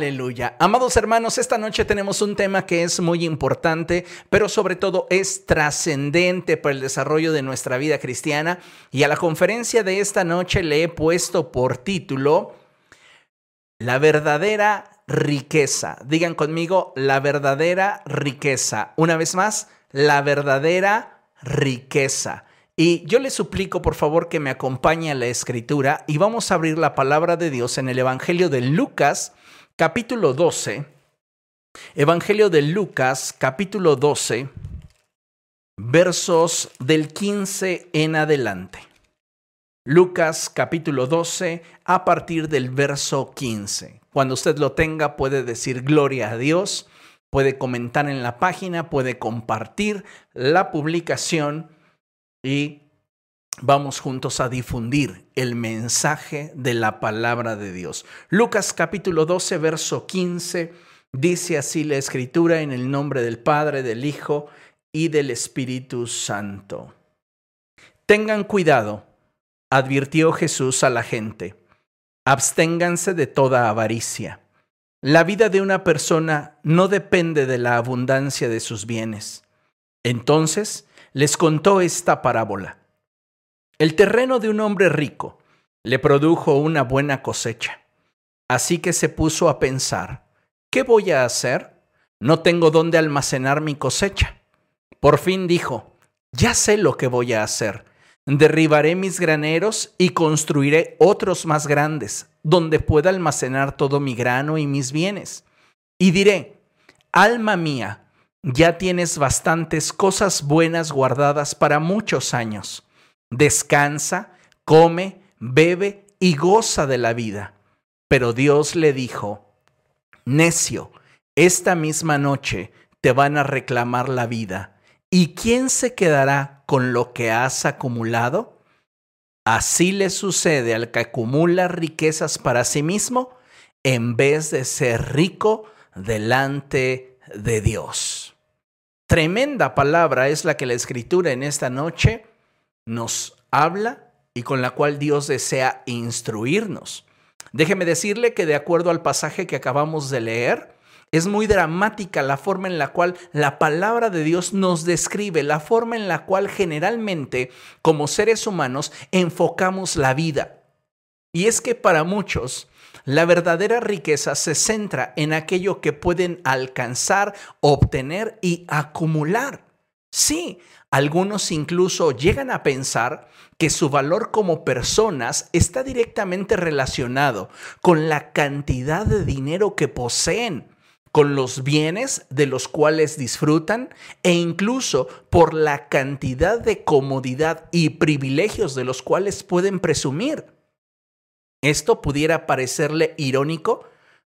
Aleluya. Amados hermanos, esta noche tenemos un tema que es muy importante, pero sobre todo es trascendente para el desarrollo de nuestra vida cristiana. Y a la conferencia de esta noche le he puesto por título La verdadera riqueza. Digan conmigo, la verdadera riqueza. Una vez más, la verdadera riqueza. Y yo le suplico por favor que me acompañe a la escritura y vamos a abrir la palabra de Dios en el Evangelio de Lucas capítulo 12, Evangelio de Lucas, capítulo 12, versos del 15 en adelante. Lucas capítulo 12 a partir del verso 15. Cuando usted lo tenga puede decir gloria a Dios, puede comentar en la página, puede compartir la publicación y vamos juntos a difundir el mensaje de la palabra de Dios. Lucas capítulo 12, verso 15, dice así la escritura en el nombre del Padre, del Hijo y del Espíritu Santo. Tengan cuidado, advirtió Jesús a la gente, absténganse de toda avaricia. La vida de una persona no depende de la abundancia de sus bienes. Entonces les contó esta parábola. El terreno de un hombre rico le produjo una buena cosecha. Así que se puso a pensar, ¿qué voy a hacer? No tengo dónde almacenar mi cosecha. Por fin dijo, ya sé lo que voy a hacer. Derribaré mis graneros y construiré otros más grandes, donde pueda almacenar todo mi grano y mis bienes. Y diré, alma mía, ya tienes bastantes cosas buenas guardadas para muchos años descansa, come, bebe y goza de la vida. Pero Dios le dijo, necio, esta misma noche te van a reclamar la vida. ¿Y quién se quedará con lo que has acumulado? Así le sucede al que acumula riquezas para sí mismo en vez de ser rico delante de Dios. Tremenda palabra es la que la escritura en esta noche nos habla y con la cual Dios desea instruirnos. Déjeme decirle que de acuerdo al pasaje que acabamos de leer, es muy dramática la forma en la cual la palabra de Dios nos describe, la forma en la cual generalmente como seres humanos enfocamos la vida. Y es que para muchos la verdadera riqueza se centra en aquello que pueden alcanzar, obtener y acumular. Sí, algunos incluso llegan a pensar que su valor como personas está directamente relacionado con la cantidad de dinero que poseen, con los bienes de los cuales disfrutan e incluso por la cantidad de comodidad y privilegios de los cuales pueden presumir. Esto pudiera parecerle irónico,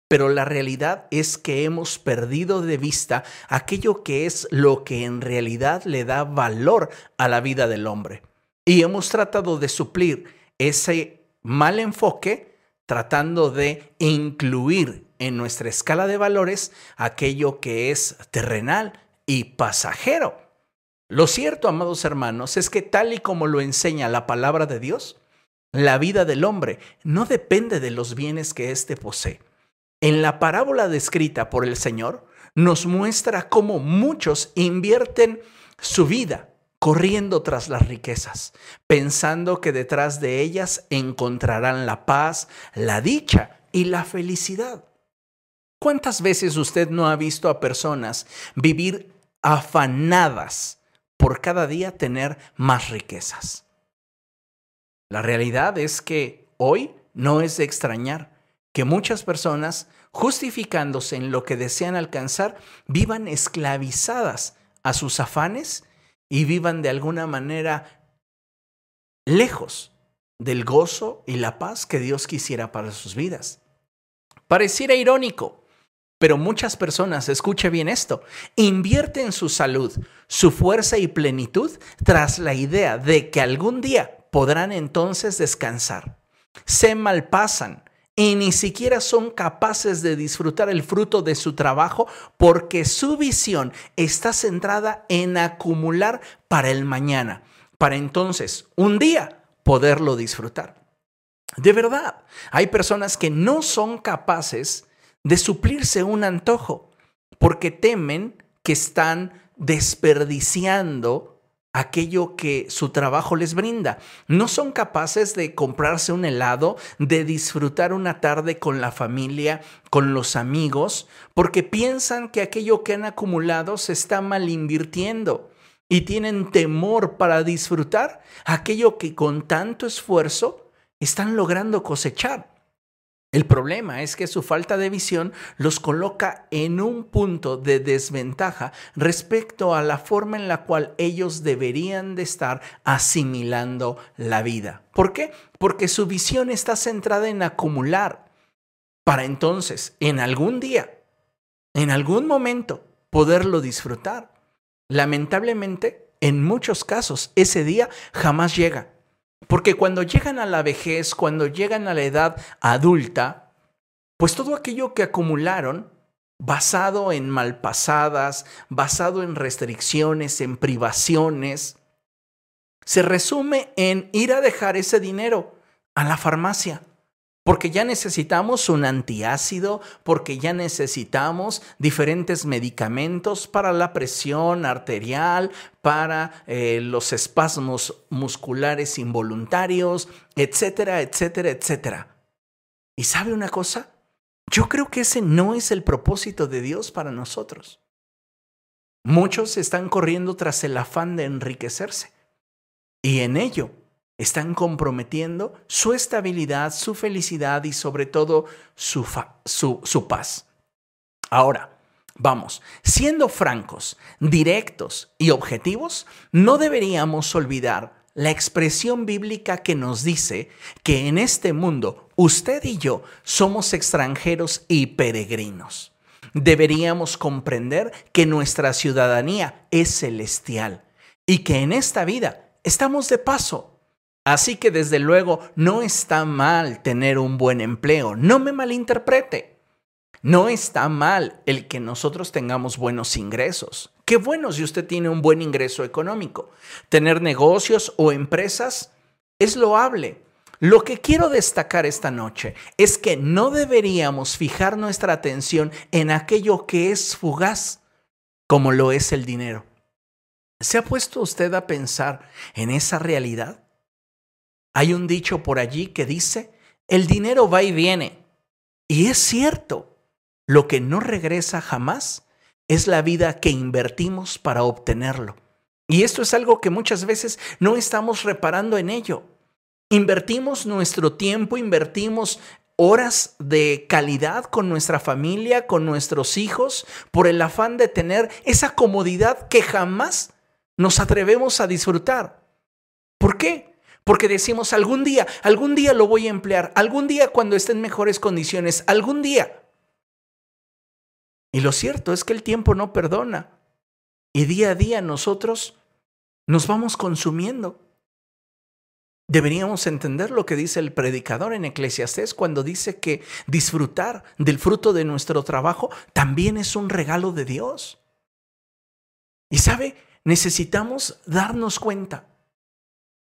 pero la realidad es que hemos perdido de vista aquello que es lo que en realidad le da valor a la vida del hombre. Y hemos tratado de suplir ese mal enfoque tratando de incluir en nuestra escala de valores aquello que es terrenal y pasajero. Lo cierto, amados hermanos, es que tal y como lo enseña la palabra de Dios, la vida del hombre no depende de los bienes que éste posee en la parábola descrita por el Señor, nos muestra cómo muchos invierten su vida corriendo tras las riquezas, pensando que detrás de ellas encontrarán la paz, la dicha y la felicidad. ¿Cuántas veces usted no ha visto a personas vivir afanadas por cada día tener más riquezas? La realidad es que hoy no es de extrañar que muchas personas, justificándose en lo que desean alcanzar, vivan esclavizadas a sus afanes y vivan de alguna manera lejos del gozo y la paz que Dios quisiera para sus vidas. Pareciera irónico, pero muchas personas, escuche bien esto, invierten su salud, su fuerza y plenitud tras la idea de que algún día podrán entonces descansar. Se malpasan, y ni siquiera son capaces de disfrutar el fruto de su trabajo porque su visión está centrada en acumular para el mañana, para entonces un día poderlo disfrutar. De verdad, hay personas que no son capaces de suplirse un antojo, porque temen que están desperdiciando aquello que su trabajo les brinda. No son capaces de comprarse un helado, de disfrutar una tarde con la familia, con los amigos, porque piensan que aquello que han acumulado se está mal invirtiendo y tienen temor para disfrutar aquello que con tanto esfuerzo están logrando cosechar. El problema es que su falta de visión los coloca en un punto de desventaja respecto a la forma en la cual ellos deberían de estar asimilando la vida. ¿Por qué? Porque su visión está centrada en acumular para entonces, en algún día, en algún momento, poderlo disfrutar. Lamentablemente, en muchos casos, ese día jamás llega. Porque cuando llegan a la vejez, cuando llegan a la edad adulta, pues todo aquello que acumularon, basado en malpasadas, basado en restricciones, en privaciones, se resume en ir a dejar ese dinero a la farmacia porque ya necesitamos un antiácido, porque ya necesitamos diferentes medicamentos para la presión arterial, para eh, los espasmos musculares involuntarios, etcétera, etcétera, etcétera. ¿Y sabe una cosa? Yo creo que ese no es el propósito de Dios para nosotros. Muchos están corriendo tras el afán de enriquecerse y en ello están comprometiendo su estabilidad, su felicidad y sobre todo su, su, paz. Ahora, vamos, siendo francos, directos y objetivos, no deberíamos olvidar la expresión bíblica que nos dice que en este mundo usted y yo somos extranjeros y peregrinos. Deberíamos comprender que nuestra ciudadanía es celestial y que en esta vida estamos de paso Así que desde luego no está mal tener un buen empleo, no me malinterprete. No está mal el que nosotros tengamos buenos ingresos. Qué bueno si usted tiene un buen ingreso económico. Tener negocios o empresas es loable. Lo que quiero destacar esta noche es que no deberíamos fijar nuestra atención en aquello que es fugaz, como lo es el dinero. ¿Se ha puesto usted a pensar en esa realidad? Hay un dicho por allí que dice, el dinero va y viene. Y es cierto, lo que no regresa jamás es la vida que invertimos para obtenerlo. Y esto es algo que muchas veces no estamos reparando en ello. Invertimos nuestro tiempo, invertimos horas de calidad con nuestra familia, con nuestros hijos, por el afán de tener esa comodidad que jamás nos atrevemos a disfrutar. ¿Por qué? Porque decimos, algún día, algún día lo voy a emplear, algún día cuando esté en mejores condiciones, algún día. Y lo cierto es que el tiempo no perdona. Y día a día nosotros nos vamos consumiendo. Deberíamos entender lo que dice el predicador en Eclesiastés cuando dice que disfrutar del fruto de nuestro trabajo también es un regalo de Dios. Y sabe, necesitamos darnos cuenta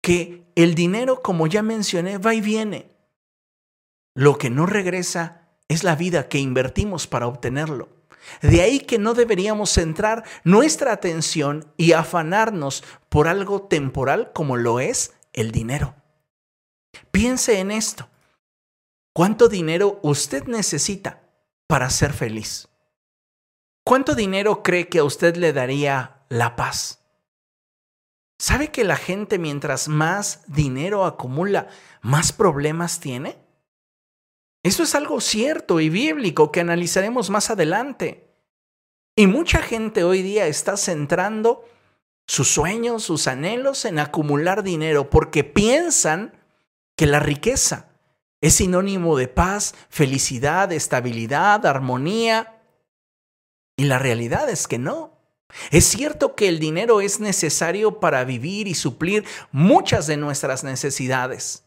que el dinero, como ya mencioné, va y viene. Lo que no regresa es la vida que invertimos para obtenerlo. De ahí que no deberíamos centrar nuestra atención y afanarnos por algo temporal como lo es el dinero. Piense en esto. ¿Cuánto dinero usted necesita para ser feliz? ¿Cuánto dinero cree que a usted le daría la paz? ¿Sabe que la gente mientras más dinero acumula, más problemas tiene? Eso es algo cierto y bíblico que analizaremos más adelante. Y mucha gente hoy día está centrando sus sueños, sus anhelos en acumular dinero porque piensan que la riqueza es sinónimo de paz, felicidad, estabilidad, armonía. Y la realidad es que no. Es cierto que el dinero es necesario para vivir y suplir muchas de nuestras necesidades.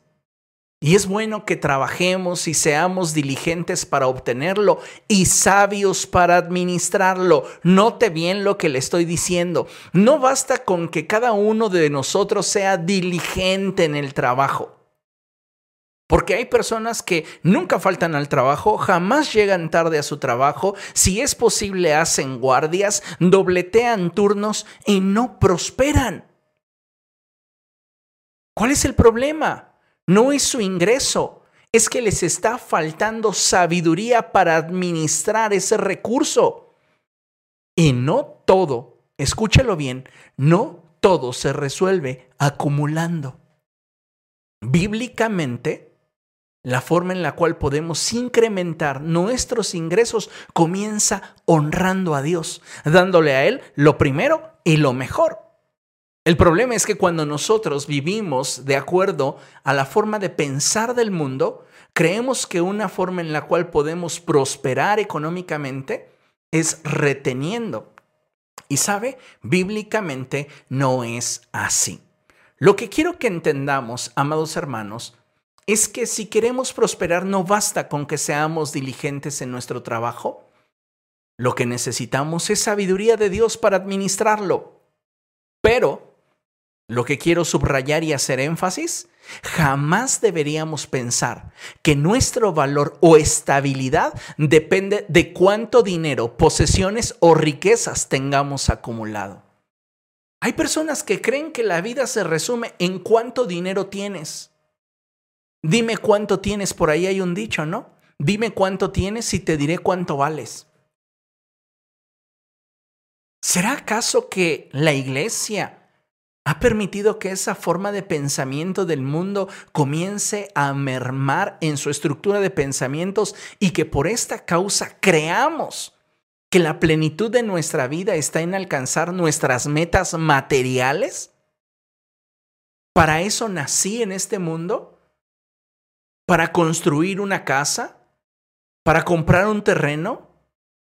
Y es bueno que trabajemos y seamos diligentes para obtenerlo y sabios para administrarlo. Note bien lo que le estoy diciendo. No basta con que cada uno de nosotros sea diligente en el trabajo. Porque hay personas que nunca faltan al trabajo, jamás llegan tarde a su trabajo, si es posible hacen guardias, dobletean turnos y no prosperan. ¿Cuál es el problema? No es su ingreso, es que les está faltando sabiduría para administrar ese recurso. Y no todo, escúchalo bien, no todo se resuelve acumulando. Bíblicamente, la forma en la cual podemos incrementar nuestros ingresos comienza honrando a Dios, dándole a Él lo primero y lo mejor. El problema es que cuando nosotros vivimos de acuerdo a la forma de pensar del mundo, creemos que una forma en la cual podemos prosperar económicamente es reteniendo. Y sabe, bíblicamente no es así. Lo que quiero que entendamos, amados hermanos, es que si queremos prosperar no basta con que seamos diligentes en nuestro trabajo. Lo que necesitamos es sabiduría de Dios para administrarlo. Pero, lo que quiero subrayar y hacer énfasis, jamás deberíamos pensar que nuestro valor o estabilidad depende de cuánto dinero, posesiones o riquezas tengamos acumulado. Hay personas que creen que la vida se resume en cuánto dinero tienes. Dime cuánto tienes, por ahí hay un dicho, ¿no? Dime cuánto tienes y te diré cuánto vales. ¿Será acaso que la iglesia ha permitido que esa forma de pensamiento del mundo comience a mermar en su estructura de pensamientos y que por esta causa creamos que la plenitud de nuestra vida está en alcanzar nuestras metas materiales? ¿Para eso nací en este mundo? Para construir una casa, para comprar un terreno,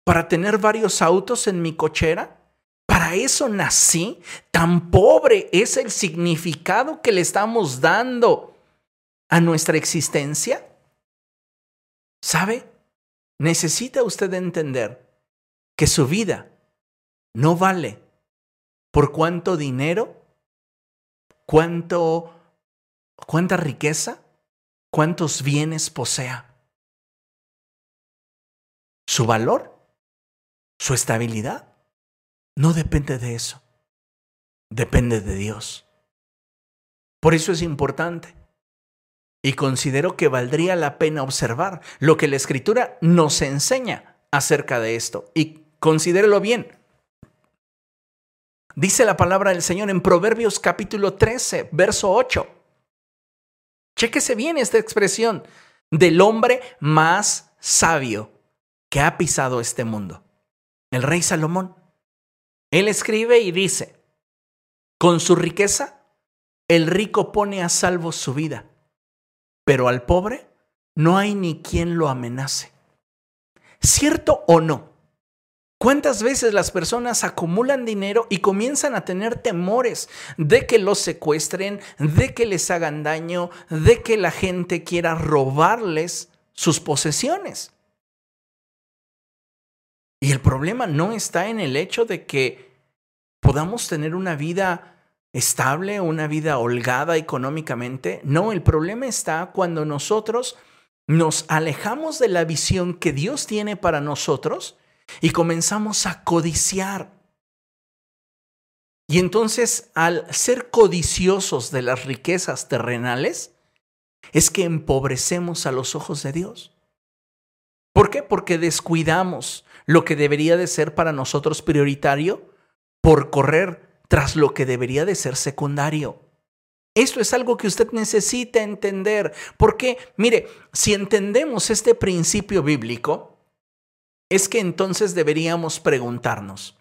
para tener varios autos en mi cochera. Para eso nací. Tan pobre es el significado que le estamos dando a nuestra existencia. ¿Sabe? Necesita usted entender que su vida no vale por cuánto dinero, cuánto, cuánta riqueza, cuántos bienes posea. Su valor, su estabilidad, no depende de eso. Depende de Dios. Por eso es importante. Y considero que valdría la pena observar lo que la escritura nos enseña acerca de esto. Y considérelo bien. Dice la palabra del Señor en Proverbios capítulo 13, verso 8. Chéquese bien esta expresión del hombre más sabio que ha pisado este mundo, el rey Salomón. Él escribe y dice, con su riqueza, el rico pone a salvo su vida, pero al pobre no hay ni quien lo amenace. ¿Cierto o no? ¿Cuántas veces las personas acumulan dinero y comienzan a tener temores de que los secuestren, de que les hagan daño, de que la gente quiera robarles sus posesiones? Y el problema no está en el hecho de que podamos tener una vida estable, una vida holgada económicamente. No, el problema está cuando nosotros nos alejamos de la visión que Dios tiene para nosotros y comenzamos a codiciar. Y entonces al ser codiciosos de las riquezas terrenales, es que empobrecemos a los ojos de Dios. ¿Por qué? Porque descuidamos lo que debería de ser para nosotros prioritario por correr tras lo que debería de ser secundario. Esto es algo que usted necesita entender, porque mire, si entendemos este principio bíblico, es que entonces deberíamos preguntarnos,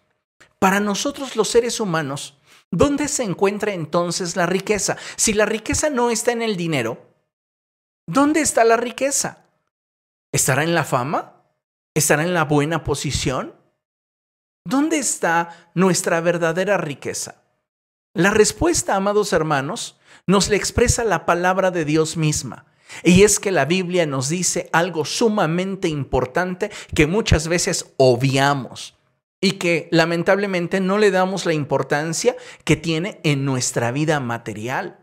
para nosotros los seres humanos, ¿dónde se encuentra entonces la riqueza? Si la riqueza no está en el dinero, ¿dónde está la riqueza? ¿Estará en la fama? ¿Estará en la buena posición? ¿Dónde está nuestra verdadera riqueza? La respuesta, amados hermanos, nos le expresa la palabra de Dios misma. Y es que la Biblia nos dice algo sumamente importante que muchas veces obviamos y que lamentablemente no le damos la importancia que tiene en nuestra vida material.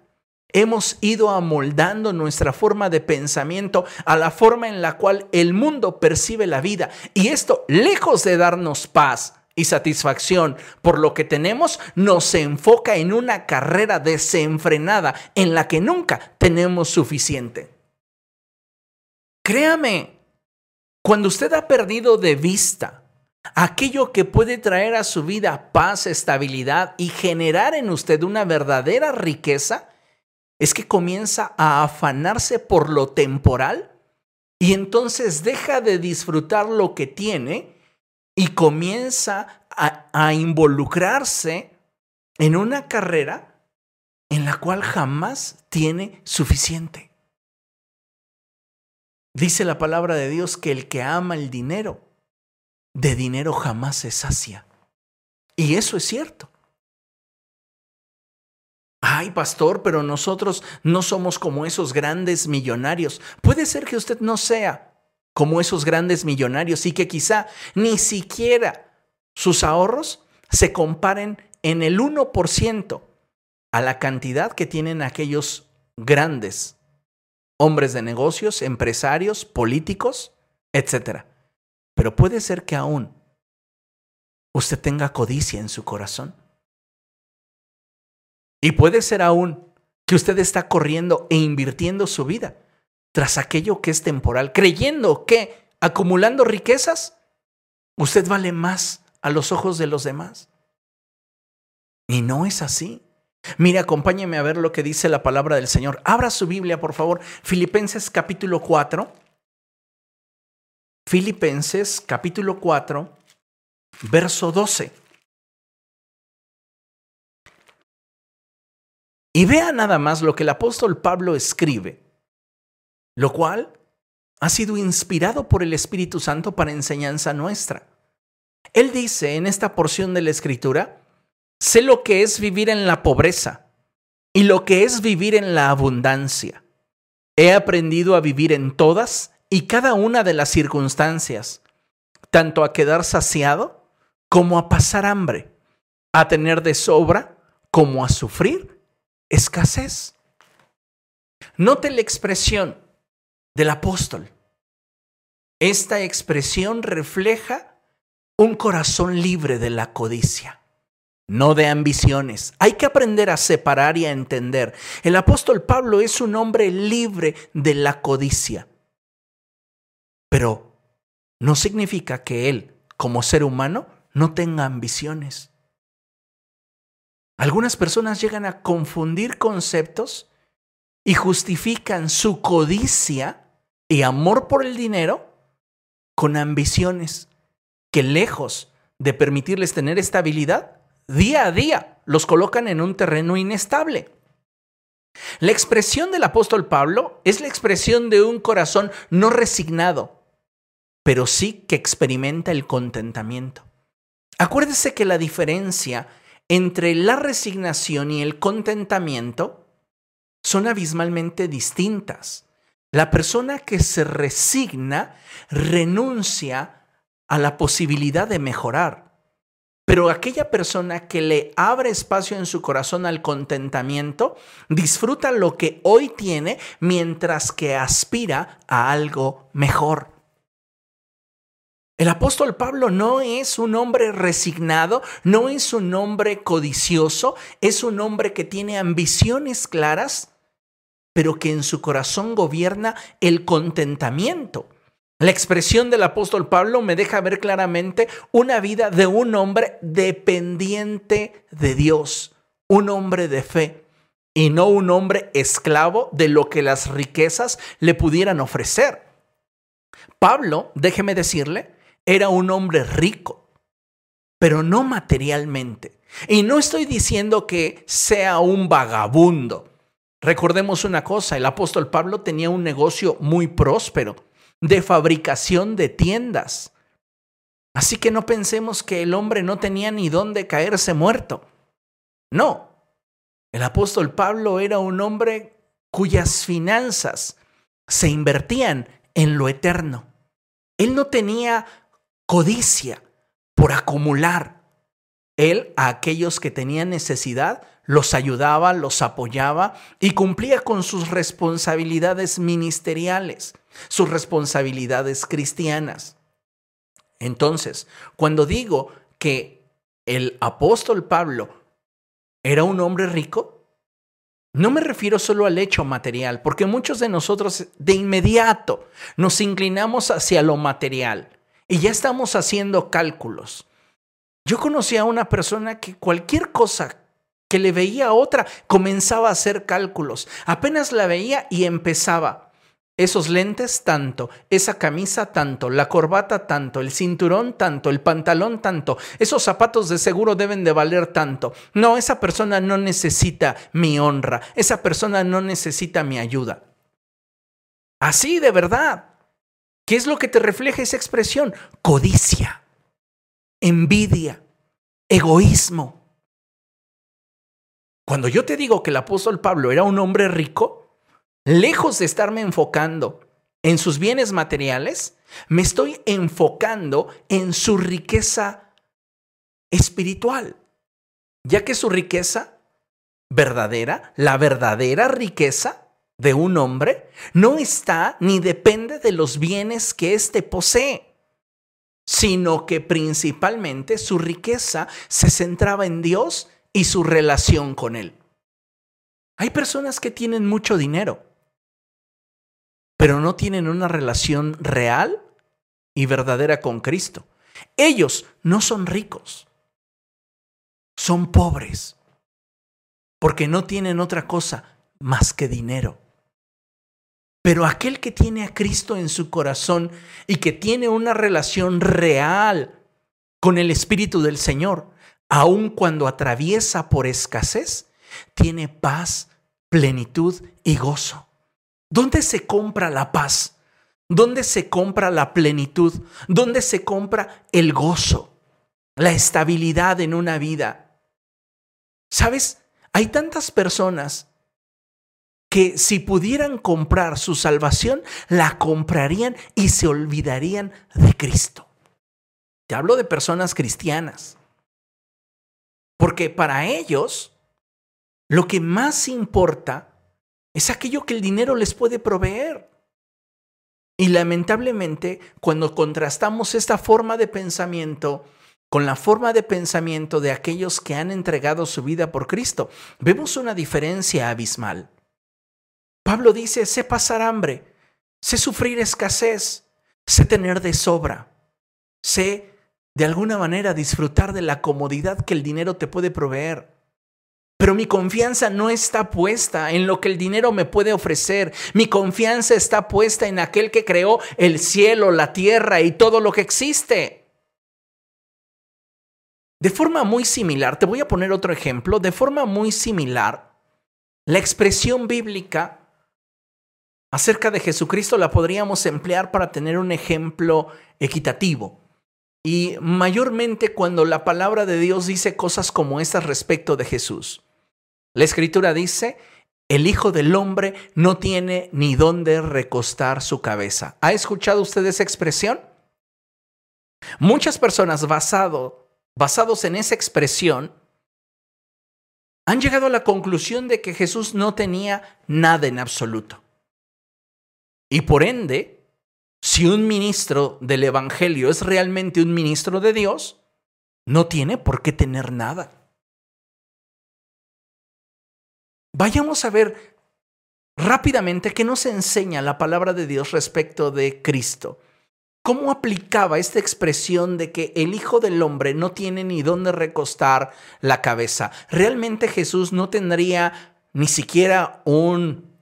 hemos ido amoldando nuestra forma de pensamiento a la forma en la cual el mundo percibe la vida. Y esto, lejos de darnos paz, y satisfacción por lo que tenemos nos enfoca en una carrera desenfrenada en la que nunca tenemos suficiente. Créame, cuando usted ha perdido de vista aquello que puede traer a su vida paz, estabilidad y generar en usted una verdadera riqueza, es que comienza a afanarse por lo temporal y entonces deja de disfrutar lo que tiene y comienza a, involucrarse en una carrera en la cual jamás tiene suficiente. Dice la palabra de Dios que el que ama el dinero, de dinero jamás se sacia. Y eso es cierto. Ay, pastor, pero nosotros no somos como esos grandes millonarios. Puede ser que usted no sea como esos grandes millonarios y que quizá ni siquiera sus ahorros se comparen en el 1% a la cantidad que tienen aquellos grandes hombres de negocios, empresarios, políticos, etc. Pero puede ser que aún usted tenga codicia en su corazón. Y puede ser aún que usted está corriendo e invirtiendo su vida tras aquello que es temporal, creyendo que acumulando riquezas, usted vale más a los ojos de los demás. Y no es así. Mire, acompáñeme a ver lo que dice la palabra del Señor. Abra su Biblia, por favor. Filipenses capítulo 4. Filipenses capítulo 4, verso 12. Y vea nada más lo que el apóstol Pablo escribe lo cual ha sido inspirado por el Espíritu Santo para enseñanza nuestra. Él dice en esta porción de la Escritura, sé lo que es vivir en la pobreza y lo que es vivir en la abundancia. He aprendido a vivir en todas y cada una de las circunstancias, tanto a quedar saciado como a pasar hambre, a tener de sobra como a sufrir escasez. Note la expresión del apóstol. Esta expresión refleja un corazón libre de la codicia, no de ambiciones. Hay que aprender a separar y a entender. El apóstol Pablo es un hombre libre de la codicia, pero no significa que él, como ser humano, no tenga ambiciones. Algunas personas llegan a confundir conceptos y justifican su codicia y amor por el dinero con ambiciones que lejos de permitirles tener estabilidad, día a día los colocan en un terreno inestable. La expresión del apóstol Pablo es la expresión de un corazón no resignado, pero sí que experimenta el contentamiento. Acuérdese que la diferencia entre la resignación y el contentamiento son abismalmente distintas. La persona que se resigna renuncia a la posibilidad de mejorar. Pero aquella persona que le abre espacio en su corazón al contentamiento, disfruta lo que hoy tiene mientras que aspira a algo mejor. El apóstol Pablo no es un hombre resignado, no es un hombre codicioso, es un hombre que tiene ambiciones claras pero que en su corazón gobierna el contentamiento. La expresión del apóstol Pablo me deja ver claramente una vida de un hombre dependiente de Dios, un hombre de fe y no un hombre esclavo de lo que las riquezas le pudieran ofrecer. Pablo, déjeme decirle, era un hombre rico, pero no materialmente. Y no estoy diciendo que sea un vagabundo. Recordemos una cosa, el apóstol Pablo tenía un negocio muy próspero de fabricación de tiendas. Así que no pensemos que el hombre no tenía ni dónde caerse muerto. No, el apóstol Pablo era un hombre cuyas finanzas se invertían en lo eterno. Él no tenía codicia por acumular. Él a aquellos que tenían necesidad los ayudaba, los apoyaba y cumplía con sus responsabilidades ministeriales, sus responsabilidades cristianas. Entonces, cuando digo que el apóstol Pablo era un hombre rico, no me refiero solo al hecho material, porque muchos de nosotros de inmediato nos inclinamos hacia lo material y ya estamos haciendo cálculos. Yo conocí a una persona que cualquier cosa que le veía otra comenzaba a hacer cálculos. Apenas la veía y empezaba. Esos lentes tanto, esa camisa tanto, la corbata tanto, el cinturón tanto, el pantalón tanto, esos zapatos de seguro deben de valer tanto. No, esa persona no necesita mi honra, esa persona no necesita mi ayuda. Así de verdad. ¿Qué es lo que te refleja esa expresión? Codicia, envidia, egoísmo. Cuando yo te digo que el apóstol Pablo era un hombre rico, lejos de estarme enfocando en sus bienes materiales, me estoy enfocando en su riqueza espiritual, ya que su riqueza verdadera, la verdadera riqueza de un hombre, no está ni depende de los bienes que éste posee, sino que principalmente su riqueza se centraba en Dios y su relación con Él. Hay personas que tienen mucho dinero, pero no tienen una relación real y verdadera con Cristo. Ellos no son ricos, son pobres, porque no tienen otra cosa más que dinero. Pero aquel que tiene a Cristo en su corazón y que tiene una relación real con el Espíritu del Señor, aun cuando atraviesa por escasez, tiene paz, plenitud y gozo. ¿Dónde se compra la paz? ¿Dónde se compra la plenitud? ¿Dónde se compra el gozo? La estabilidad en una vida. ¿Sabes? Hay tantas personas que si pudieran comprar su salvación, la comprarían y se olvidarían de Cristo. Te hablo de personas cristianas. Porque para ellos, lo que más importa es aquello que el dinero les puede proveer. Y lamentablemente, cuando contrastamos esta forma de pensamiento con la forma de pensamiento de aquellos que han entregado su vida por Cristo, vemos una diferencia abismal. Pablo dice, sé pasar hambre, sé sufrir escasez, sé tener de sobra, sé de alguna manera disfrutar de la comodidad que el dinero te puede proveer. Pero mi confianza no está puesta en lo que el dinero me puede ofrecer. Mi confianza está puesta en aquel que creó el cielo, la tierra y todo lo que existe. De forma muy similar, te voy a poner otro ejemplo, de forma muy similar, la expresión bíblica acerca de Jesucristo la podríamos emplear para tener un ejemplo equitativo. Y mayormente cuando la palabra de Dios dice cosas como estas respecto de Jesús. La escritura dice, el Hijo del Hombre no tiene ni dónde recostar su cabeza. ¿Ha escuchado usted esa expresión? Muchas personas basado, basados en esa expresión han llegado a la conclusión de que Jesús no tenía nada en absoluto. Y por ende, si un ministro del Evangelio es realmente un ministro de Dios, no tiene por qué tener nada. Vayamos a ver rápidamente qué nos enseña la palabra de Dios respecto de Cristo. ¿Cómo aplicaba esta expresión de que el Hijo del Hombre no tiene ni dónde recostar la cabeza? ¿Realmente Jesús no tendría ni siquiera un,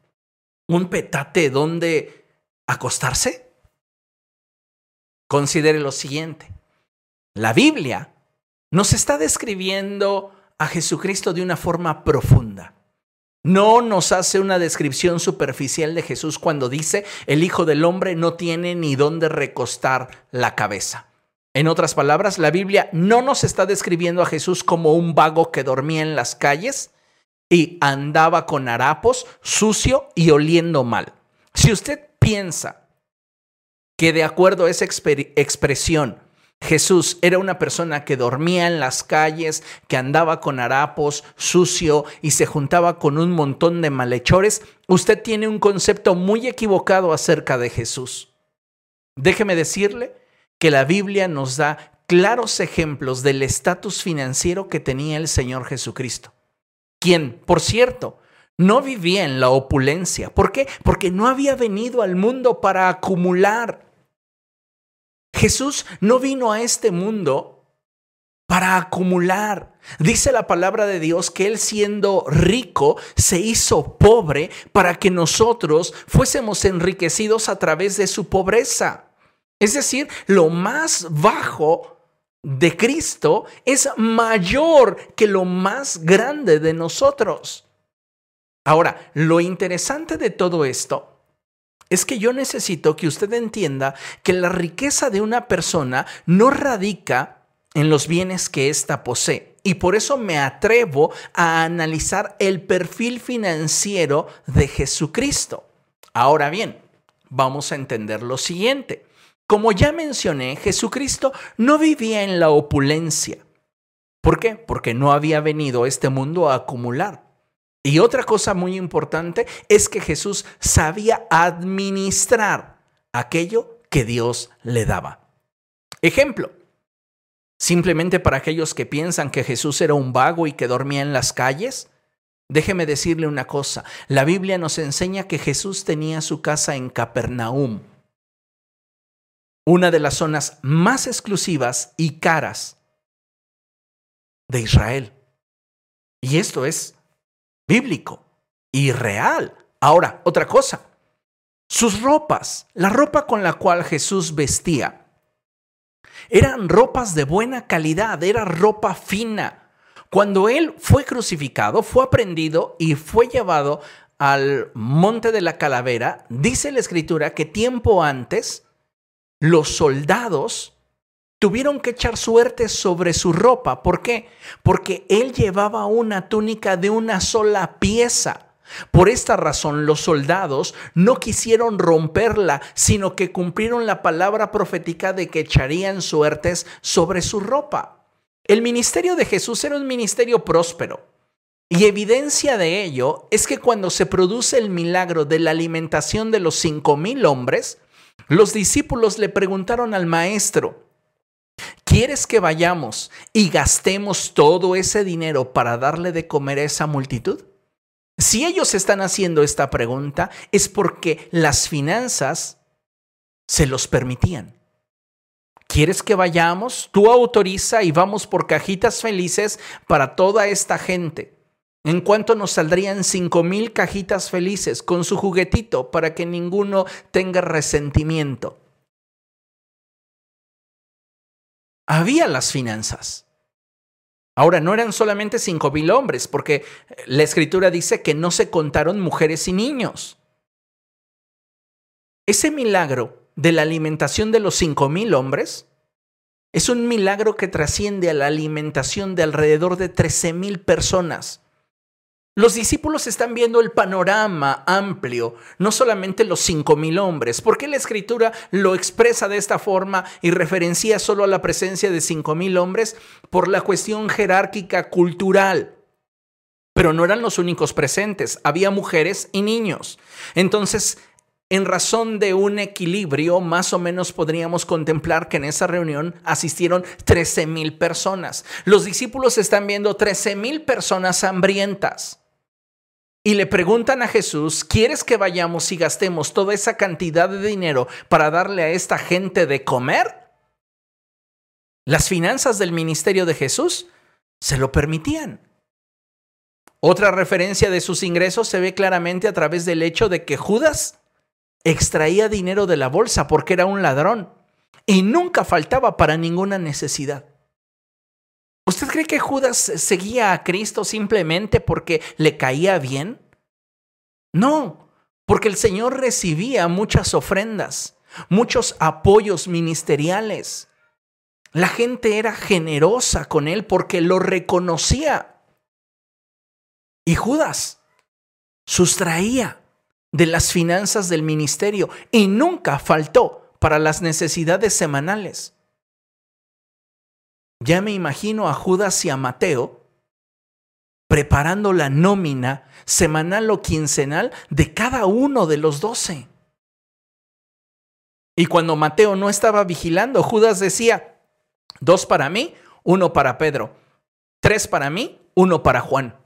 un petate donde acostarse? Considere lo siguiente. La Biblia nos está describiendo a Jesucristo de una forma profunda. No nos hace una descripción superficial de Jesús cuando dice, el Hijo del Hombre no tiene ni dónde recostar la cabeza. En otras palabras, la Biblia no nos está describiendo a Jesús como un vago que dormía en las calles y andaba con harapos, sucio y oliendo mal. Si usted piensa que de acuerdo a esa expresión, Jesús era una persona que dormía en las calles, que andaba con harapos, sucio y se juntaba con un montón de malhechores, usted tiene un concepto muy equivocado acerca de Jesús. Déjeme decirle que la Biblia nos da claros ejemplos del estatus financiero que tenía el Señor Jesucristo, quien, por cierto, no vivía en la opulencia. ¿Por qué? Porque no había venido al mundo para acumular. Jesús no vino a este mundo para acumular. Dice la palabra de Dios que Él siendo rico se hizo pobre para que nosotros fuésemos enriquecidos a través de su pobreza. Es decir, lo más bajo de Cristo es mayor que lo más grande de nosotros. Ahora, lo interesante de todo esto es que yo necesito que usted entienda que la riqueza de una persona no radica en los bienes que ésta posee. Y por eso me atrevo a analizar el perfil financiero de Jesucristo. Ahora bien, vamos a entender lo siguiente. Como ya mencioné, Jesucristo no vivía en la opulencia. ¿Por qué? Porque no había venido a este mundo a acumular. Y otra cosa muy importante es que Jesús sabía administrar aquello que Dios le daba. Ejemplo, simplemente para aquellos que piensan que Jesús era un vago y que dormía en las calles, déjeme decirle una cosa, la Biblia nos enseña que Jesús tenía su casa en Capernaum, una de las zonas más exclusivas y caras de Israel. Y esto es bíblico y real. Ahora, otra cosa. Sus ropas, la ropa con la cual Jesús vestía, eran ropas de buena calidad, era ropa fina. Cuando él fue crucificado, fue aprendido y fue llevado al monte de la calavera, dice la escritura que tiempo antes los soldados tuvieron que echar suerte sobre su ropa. ¿Por qué? Porque él llevaba una túnica de una sola pieza. Por esta razón los soldados no quisieron romperla, sino que cumplieron la palabra profética de que echarían suertes sobre su ropa. El ministerio de Jesús era un ministerio próspero. Y evidencia de ello es que cuando se produce el milagro de la alimentación de los cinco mil hombres, los discípulos le preguntaron al maestro, ¿Quieres que vayamos y gastemos todo ese dinero para darle de comer a esa multitud? Si ellos están haciendo esta pregunta es porque las finanzas se los permitían. ¿Quieres que vayamos? Tú autoriza y vamos por cajitas felices para toda esta gente. ¿En cuánto nos saldrían cinco mil cajitas felices con su juguetito para que ninguno tenga resentimiento? Había las finanzas. Ahora, no eran solamente cinco mil hombres, porque la escritura dice que no se contaron mujeres y niños. Ese milagro de la alimentación de los cinco mil hombres es un milagro que trasciende a la alimentación de alrededor de trece mil personas. Los discípulos están viendo el panorama amplio, no solamente los cinco mil hombres. ¿Por qué la escritura lo expresa de esta forma y referencia solo a la presencia de cinco mil hombres? Por la cuestión jerárquica cultural. Pero no eran los únicos presentes, había mujeres y niños. Entonces, en razón de un equilibrio, más o menos podríamos contemplar que en esa reunión asistieron 13 mil personas. Los discípulos están viendo 13 mil personas hambrientas y le preguntan a Jesús, ¿quieres que vayamos y gastemos toda esa cantidad de dinero para darle a esta gente de comer? Las finanzas del ministerio de Jesús se lo permitían. Otra referencia de sus ingresos se ve claramente a través del hecho de que Judas extraía dinero de la bolsa porque era un ladrón y nunca faltaba para ninguna necesidad. ¿Usted cree que Judas seguía a Cristo simplemente porque le caía bien? No, porque el Señor recibía muchas ofrendas, muchos apoyos ministeriales. La gente era generosa con él porque lo reconocía. Y Judas sustraía de las finanzas del ministerio y nunca faltó para las necesidades semanales. ya me imagino a Judas y a Mateo preparando la nómina semanal o quincenal de cada uno de los doce. Y cuando Mateo no estaba vigilando, Judas decía, dos para mí, uno para Pedro, tres para mí, uno para Juan.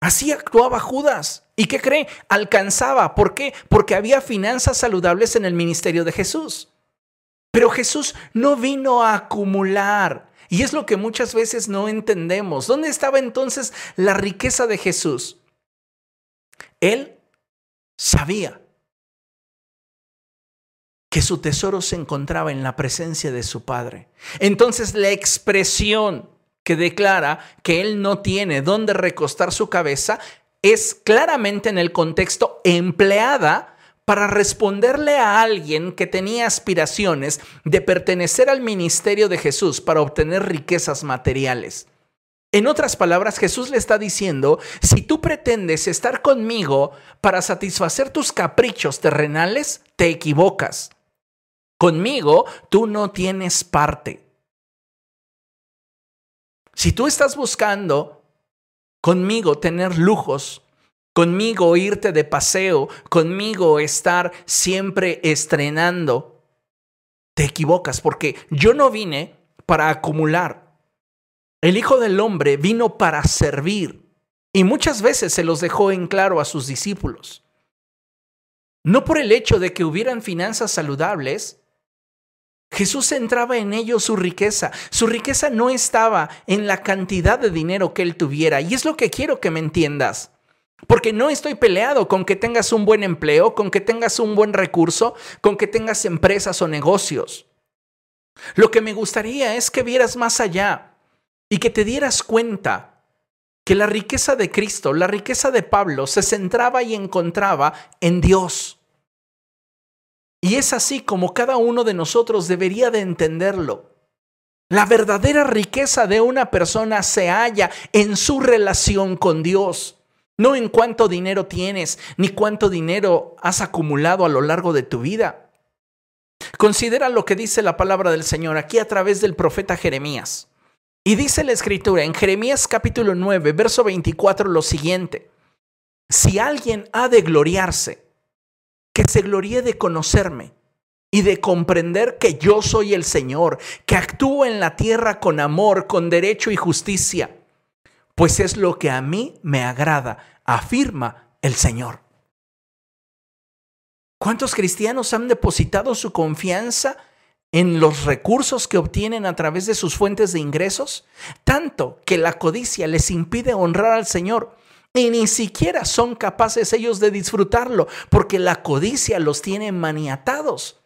Así actuaba Judas. ¿Y qué cree? Alcanzaba. ¿Por qué? Porque había finanzas saludables en el ministerio de Jesús. Pero Jesús no vino a acumular. Y es lo que muchas veces no entendemos. ¿Dónde estaba entonces la riqueza de Jesús? Él sabía que su tesoro se encontraba en la presencia de su Padre. Entonces la expresión que declara que él no tiene dónde recostar su cabeza es claramente en el contexto empleada para responderle a alguien que tenía aspiraciones de pertenecer al ministerio de Jesús para obtener riquezas materiales. En otras palabras, Jesús le está diciendo, si tú pretendes estar conmigo para satisfacer tus caprichos terrenales, te equivocas. Conmigo tú no tienes parte. Si tú estás buscando conmigo tener lujos, conmigo irte de paseo, conmigo estar siempre estrenando, te equivocas porque yo no vine para acumular. El Hijo del Hombre vino para servir y muchas veces se los dejó en claro a sus discípulos. No por el hecho de que hubieran finanzas saludables, Jesús entraba en ellos su riqueza. Su riqueza no estaba en la cantidad de dinero que él tuviera. Y es lo que quiero que me entiendas. Porque no estoy peleado con que tengas un buen empleo, con que tengas un buen recurso, con que tengas empresas o negocios. Lo que me gustaría es que vieras más allá y que te dieras cuenta que la riqueza de Cristo, la riqueza de Pablo, se centraba y encontraba en Dios. Y es así como cada uno de nosotros debería de entenderlo. La verdadera riqueza de una persona se halla en su relación con Dios, no en cuánto dinero tienes, ni cuánto dinero has acumulado a lo largo de tu vida. Considera lo que dice la palabra del Señor aquí a través del profeta Jeremías. Y dice la escritura en Jeremías capítulo 9, verso 24 lo siguiente. Si alguien ha de gloriarse, que se gloríe de conocerme y de comprender que yo soy el Señor, que actúo en la tierra con amor, con derecho y justicia, pues es lo que a mí me agrada, afirma el Señor. ¿Cuántos cristianos han depositado su confianza en los recursos que obtienen a través de sus fuentes de ingresos? Tanto que la codicia les impide honrar al Señor y ni siquiera son capaces ellos de disfrutarlo porque la codicia los tiene maniatados.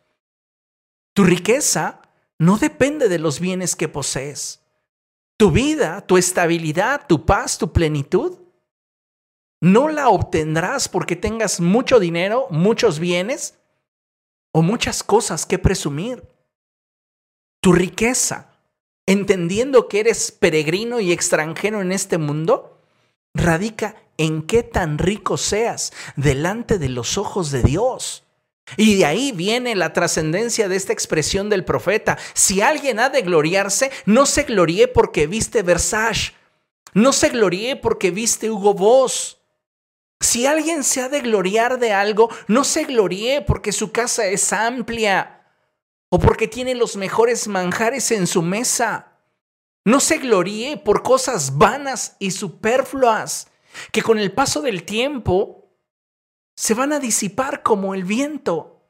Tu riqueza no depende de los bienes que posees. Tu vida, tu estabilidad, tu paz, tu plenitud, no la obtendrás porque tengas mucho dinero, muchos bienes o muchas cosas que presumir. Tu riqueza, entendiendo que eres peregrino y extranjero en este mundo, radica en qué tan rico seas delante de los ojos de Dios. Y de ahí viene la trascendencia de esta expresión del profeta. Si alguien ha de gloriarse, no se gloríe porque viste Versace, no se gloríe porque viste Hugo Boss. Si alguien se ha de gloriar de algo, no se gloríe porque su casa es amplia o porque tiene los mejores manjares en su mesa. No se gloríe por cosas vanas y superfluas que con el paso del tiempo se van a disipar como el viento.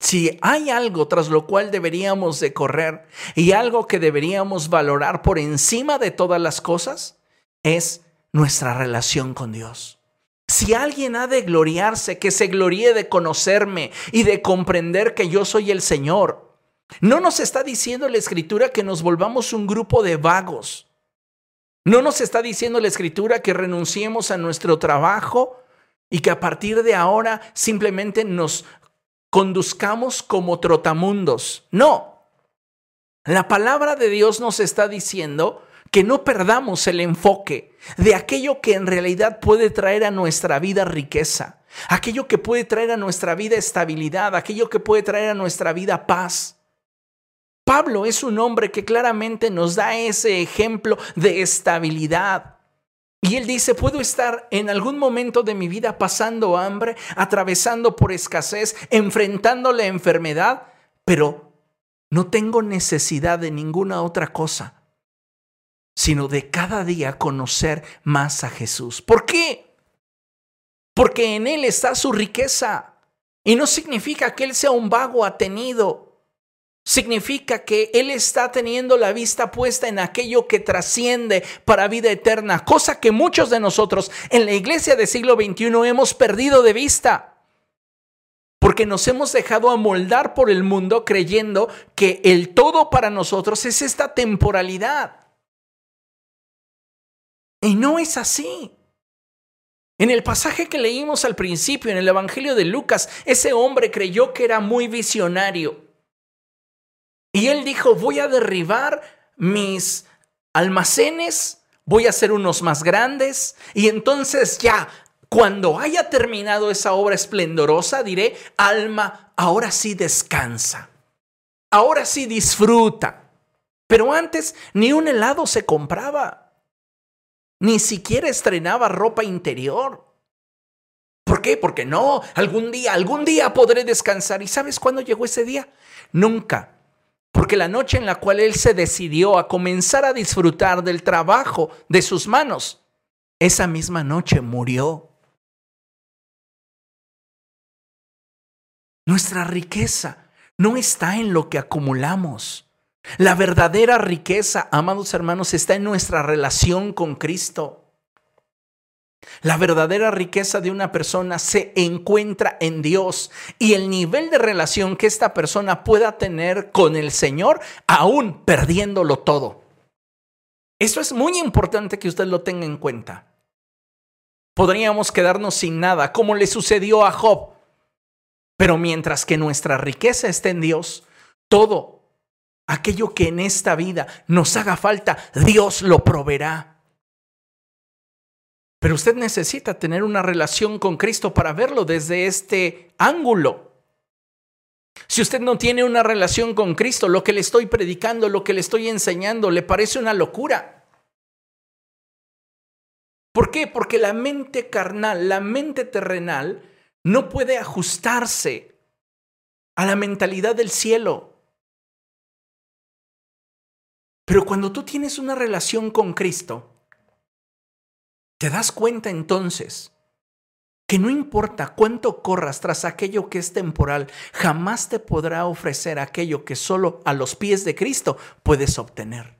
Si hay algo tras lo cual deberíamos de correr y algo que deberíamos valorar por encima de todas las cosas, es nuestra relación con Dios. Si alguien ha de gloriarse, que se gloríe de conocerme y de comprender que yo soy el Señor. No nos está diciendo la escritura que nos volvamos un grupo de vagos. No nos está diciendo la escritura que renunciemos a nuestro trabajo y que a partir de ahora simplemente nos conduzcamos como trotamundos. No. La palabra de Dios nos está diciendo que no perdamos el enfoque de aquello que en realidad puede traer a nuestra vida riqueza, aquello que puede traer a nuestra vida estabilidad, aquello que puede traer a nuestra vida paz. Pablo es un hombre que claramente nos da ese ejemplo de estabilidad. Y él dice, puedo estar en algún momento de mi vida pasando hambre, atravesando por escasez, enfrentando la enfermedad, pero no tengo necesidad de ninguna otra cosa, sino de cada día conocer más a Jesús. ¿Por qué? Porque en Él está su riqueza. Y no significa que Él sea un vago atenido significa que Él está teniendo la vista puesta en aquello que trasciende para vida eterna, cosa que muchos de nosotros en la iglesia del siglo XXI hemos perdido de vista. Porque nos hemos dejado amoldar por el mundo creyendo que el todo para nosotros es esta temporalidad. Y no es así. En el pasaje que leímos al principio, en el Evangelio de Lucas, ese hombre creyó que era muy visionario y él dijo, voy a derribar mis almacenes, voy a hacer unos más grandes y entonces ya, cuando haya terminado esa obra esplendorosa, diré, alma, ahora sí descansa, ahora sí disfruta. Pero antes ni un helado se compraba, ni siquiera estrenaba ropa interior. ¿Por qué? Porque no, algún día, algún día podré descansar. ¿Y sabes cuándo llegó ese día? Nunca. Porque la noche en la cual él se decidió a comenzar a disfrutar del trabajo de sus manos, esa misma noche murió. Nuestra riqueza no está en lo que acumulamos. La verdadera riqueza, amados hermanos, está en nuestra relación con Cristo. La verdadera riqueza de una persona se encuentra en Dios y el nivel de relación que esta persona pueda tener con el Señor, aún perdiéndolo todo. Eso es muy importante que usted lo tenga en cuenta. Podríamos quedarnos sin nada, como le sucedió a Job. Pero mientras que nuestra riqueza esté en Dios, todo aquello que en esta vida nos haga falta, Dios lo proveerá. Pero usted necesita tener una relación con Cristo para verlo desde este ángulo. Si usted no tiene una relación con Cristo, lo que le estoy predicando, lo que le estoy enseñando, le parece una locura. ¿Por qué? Porque la mente carnal, la mente terrenal, no puede ajustarse a la mentalidad del cielo. Pero cuando tú tienes una relación con Cristo, te das cuenta entonces que no importa cuánto corras tras aquello que es temporal, jamás te podrá ofrecer aquello que solo a los pies de Cristo puedes obtener.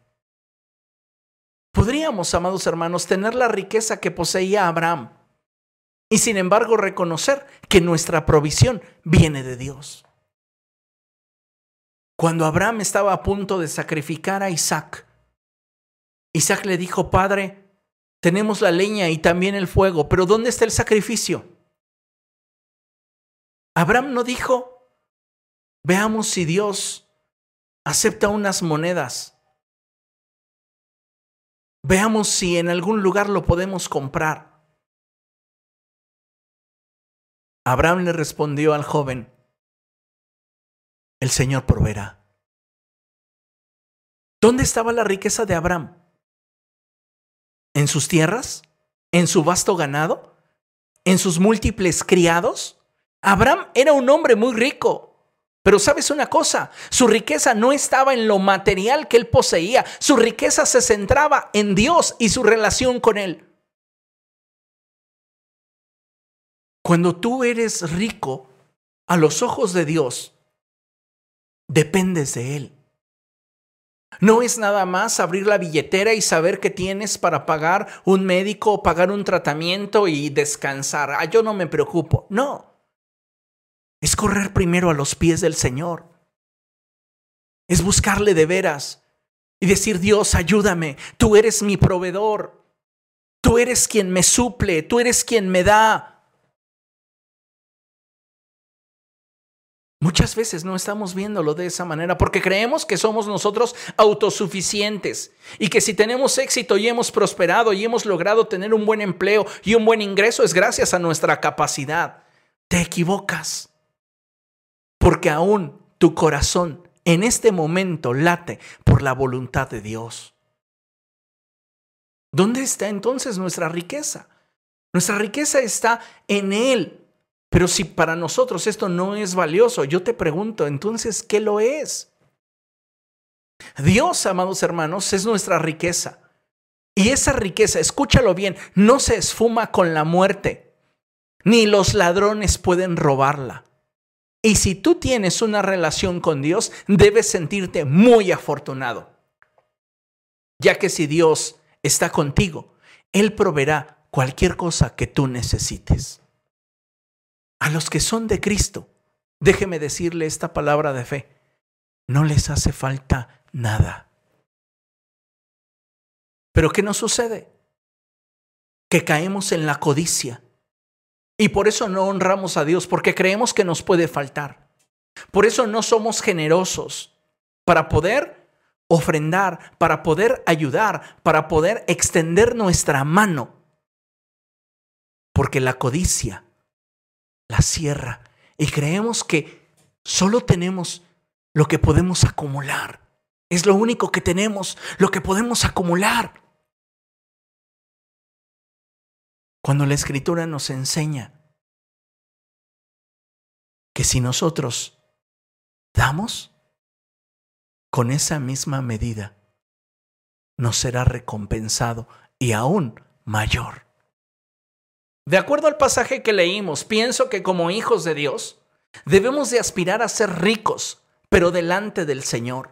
Podríamos, amados hermanos, tener la riqueza que poseía Abraham y sin embargo reconocer que nuestra provisión viene de Dios. Cuando Abraham estaba a punto de sacrificar a Isaac, Isaac le dijo, Padre, tenemos la leña y también el fuego, pero ¿dónde está el sacrificio? Abraham no dijo, veamos si Dios acepta unas monedas. Veamos si en algún lugar lo podemos comprar. Abraham le respondió al joven, el Señor proveerá. ¿Dónde estaba la riqueza de Abraham? En sus tierras, en su vasto ganado, en sus múltiples criados. Abraham era un hombre muy rico. Pero sabes una cosa, su riqueza no estaba en lo material que él poseía, su riqueza se centraba en Dios y su relación con Él. Cuando tú eres rico a los ojos de Dios, dependes de Él. No es nada más abrir la billetera y saber que tienes para pagar un médico o pagar un tratamiento y descansar. Ah, yo no me preocupo. No. Es correr primero a los pies del Señor. Es buscarle de veras y decir, Dios, ayúdame. Tú eres mi proveedor. Tú eres quien me suple. Tú eres quien me da. Muchas veces no estamos viéndolo de esa manera porque creemos que somos nosotros autosuficientes y que si tenemos éxito y hemos prosperado y hemos logrado tener un buen empleo y un buen ingreso es gracias a nuestra capacidad. Te equivocas porque aún tu corazón en este momento late por la voluntad de Dios. ¿Dónde está entonces nuestra riqueza? Nuestra riqueza está en Él. Pero si para nosotros esto no es valioso, yo te pregunto, entonces, ¿qué lo es? Dios, amados hermanos, es nuestra riqueza. Y esa riqueza, escúchalo bien, no se esfuma con la muerte, ni los ladrones pueden robarla. Y si tú tienes una relación con Dios, debes sentirte muy afortunado, ya que si Dios está contigo, Él proveerá cualquier cosa que tú necesites. A los que son de Cristo, déjeme decirle esta palabra de fe, no les hace falta nada. Pero ¿qué nos sucede? Que caemos en la codicia. Y por eso no honramos a Dios, porque creemos que nos puede faltar. Por eso no somos generosos para poder ofrendar, para poder ayudar, para poder extender nuestra mano. Porque la codicia la cierra y creemos que solo tenemos lo que podemos acumular. Es lo único que tenemos, lo que podemos acumular. Cuando la escritura nos enseña que si nosotros damos, con esa misma medida nos será recompensado y aún mayor. De acuerdo al pasaje que leímos, pienso que como hijos de Dios debemos de aspirar a ser ricos, pero delante del Señor.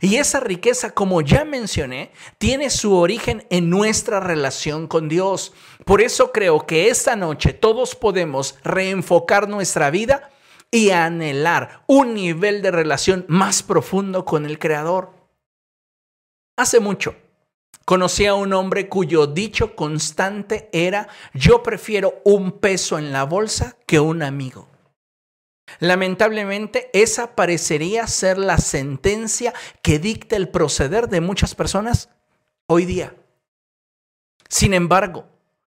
Y esa riqueza, como ya mencioné, tiene su origen en nuestra relación con Dios. Por eso creo que esta noche todos podemos reenfocar nuestra vida y anhelar un nivel de relación más profundo con el Creador. Hace mucho, Conocí a un hombre cuyo dicho constante era, yo prefiero un peso en la bolsa que un amigo. Lamentablemente, esa parecería ser la sentencia que dicta el proceder de muchas personas hoy día. Sin embargo,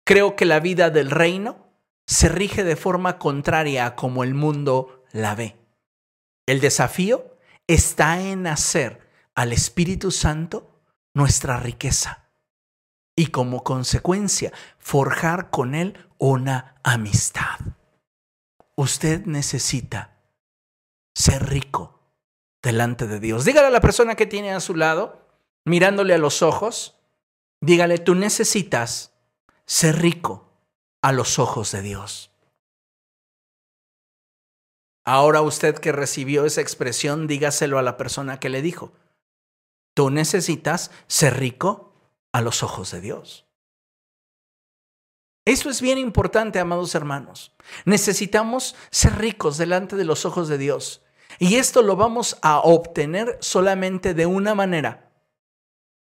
creo que la vida del reino se rige de forma contraria a como el mundo la ve. El desafío está en hacer al Espíritu Santo nuestra riqueza y como consecuencia forjar con Él una amistad. Usted necesita ser rico delante de Dios. Dígale a la persona que tiene a su lado, mirándole a los ojos, dígale, tú necesitas ser rico a los ojos de Dios. Ahora usted que recibió esa expresión, dígaselo a la persona que le dijo. Tú necesitas ser rico a los ojos de Dios. Eso es bien importante, amados hermanos. Necesitamos ser ricos delante de los ojos de Dios. Y esto lo vamos a obtener solamente de una manera,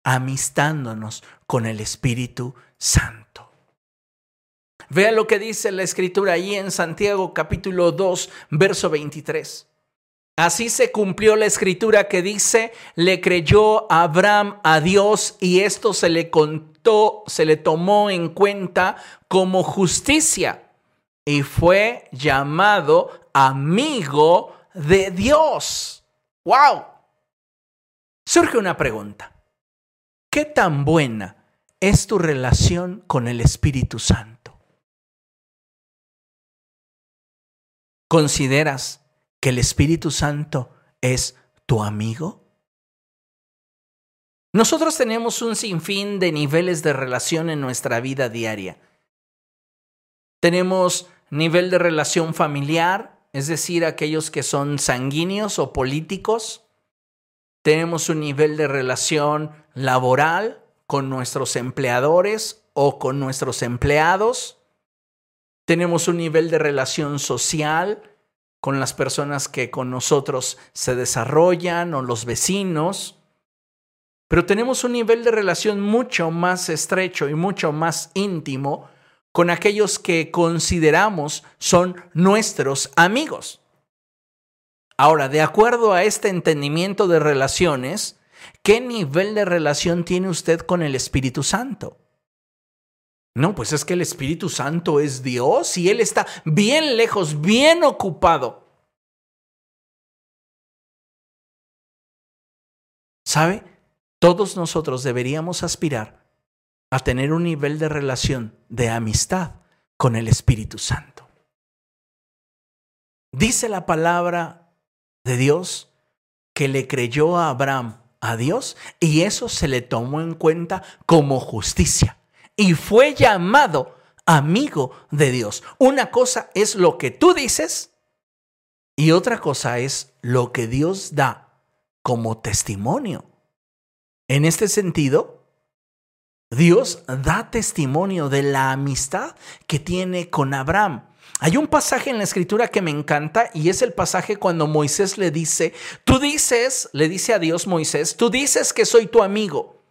amistándonos con el Espíritu Santo. Vea lo que dice la escritura ahí en Santiago capítulo 2, verso 23. Así se cumplió la escritura que dice, le creyó Abraham a Dios y esto se le contó, se le tomó en cuenta como justicia y fue llamado amigo de Dios. ¡Wow! Surge una pregunta. ¿Qué tan buena es tu relación con el Espíritu Santo? ¿Consideras que el Espíritu Santo es tu amigo? Nosotros tenemos un sinfín de niveles de relación en nuestra vida diaria. Tenemos nivel de relación familiar, es decir, aquellos que son sanguíneos o políticos. Tenemos un nivel de relación laboral con nuestros empleadores o con nuestros empleados. Tenemos un nivel de relación social con las personas que con nosotros se desarrollan o los vecinos, pero tenemos un nivel de relación mucho más estrecho y mucho más íntimo con aquellos que consideramos son nuestros amigos. Ahora, de acuerdo a este entendimiento de relaciones, ¿qué nivel de relación tiene usted con el Espíritu Santo? No, pues es que el Espíritu Santo es Dios y Él está bien lejos, bien ocupado. ¿Sabe? Todos nosotros deberíamos aspirar a tener un nivel de relación, de amistad con el Espíritu Santo. Dice la palabra de Dios que le creyó a Abraham a Dios y eso se le tomó en cuenta como justicia y fue llamado amigo de Dios. Una cosa es lo que tú dices y otra cosa es lo que Dios da como testimonio. En este sentido, Dios da testimonio de la amistad que tiene con Abraham. Hay un pasaje en la escritura que me encanta y es el pasaje cuando Moisés le dice, tú dices, le dice a Dios Moisés, tú dices que soy tu amigo.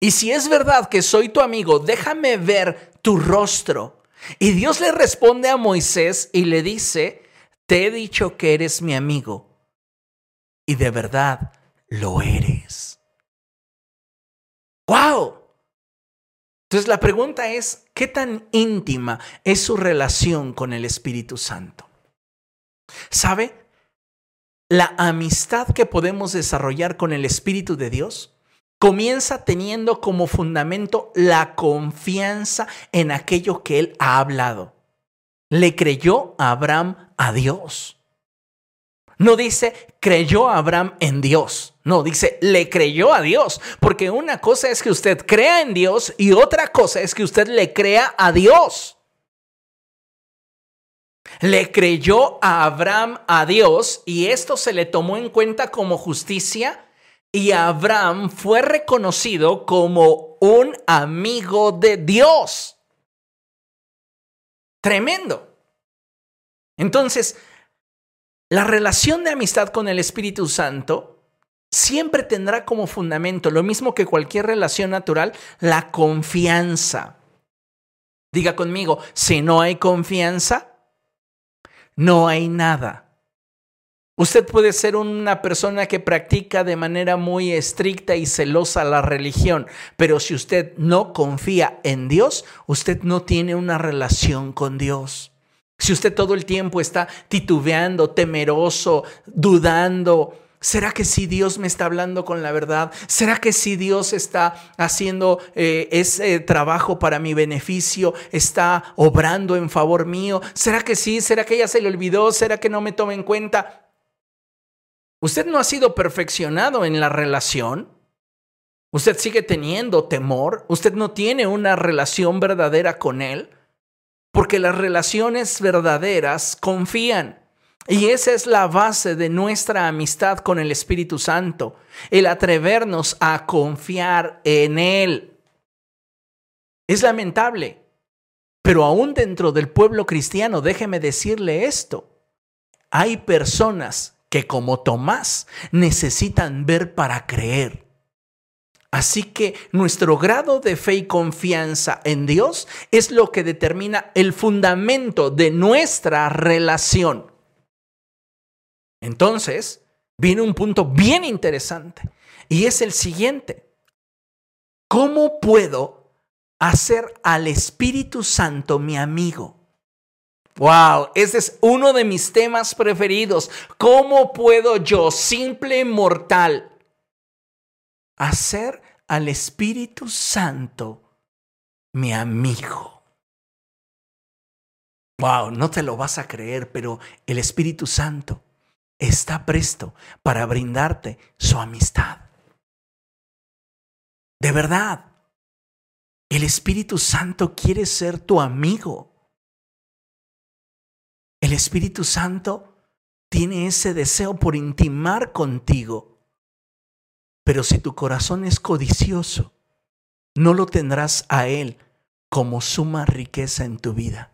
Y si es verdad que soy tu amigo, déjame ver tu rostro. Y Dios le responde a Moisés y le dice, te he dicho que eres mi amigo. Y de verdad lo eres. ¡Wow! Entonces la pregunta es, ¿qué tan íntima es su relación con el Espíritu Santo? ¿Sabe? La amistad que podemos desarrollar con el Espíritu de Dios comienza teniendo como fundamento la confianza en aquello que Él ha hablado. Le creyó Abraham a Dios. No dice creyó Abraham en Dios. No, dice le creyó a Dios. Porque una cosa es que usted crea en Dios y otra cosa es que usted le crea a Dios. Le creyó a Abraham a Dios y esto se le tomó en cuenta como justicia y Abraham fue reconocido como un amigo de Dios. Tremendo. Entonces, la relación de amistad con el Espíritu Santo siempre tendrá como fundamento, lo mismo que cualquier relación natural, la confianza. Diga conmigo, si no hay confianza, no hay nada. Usted puede ser una persona que practica de manera muy estricta y celosa la religión, pero si usted no confía en Dios, usted no tiene una relación con Dios. Si usted todo el tiempo está titubeando, temeroso, dudando, ¿será que si Dios me está hablando con la verdad? ¿Será que si Dios está haciendo eh, ese trabajo para mi beneficio? ¿Está obrando en favor mío? ¿Será que sí? ¿Será que ya se le olvidó? ¿Será que no me toma en cuenta? Usted no ha sido perfeccionado en la relación. Usted sigue teniendo temor. Usted no tiene una relación verdadera con Él. Porque las relaciones verdaderas confían. Y esa es la base de nuestra amistad con el Espíritu Santo, el atrevernos a confiar en Él. Es lamentable, pero aún dentro del pueblo cristiano, déjeme decirle esto, hay personas que como Tomás necesitan ver para creer. Así que nuestro grado de fe y confianza en Dios es lo que determina el fundamento de nuestra relación. Entonces, viene un punto bien interesante y es el siguiente. ¿Cómo puedo hacer al Espíritu Santo mi amigo? Wow, ese es uno de mis temas preferidos. ¿Cómo puedo yo, simple mortal, hacer al Espíritu Santo mi amigo. Wow, no te lo vas a creer, pero el Espíritu Santo está presto para brindarte su amistad. De verdad, el Espíritu Santo quiere ser tu amigo. El Espíritu Santo tiene ese deseo por intimar contigo. Pero si tu corazón es codicioso, no lo tendrás a Él como suma riqueza en tu vida.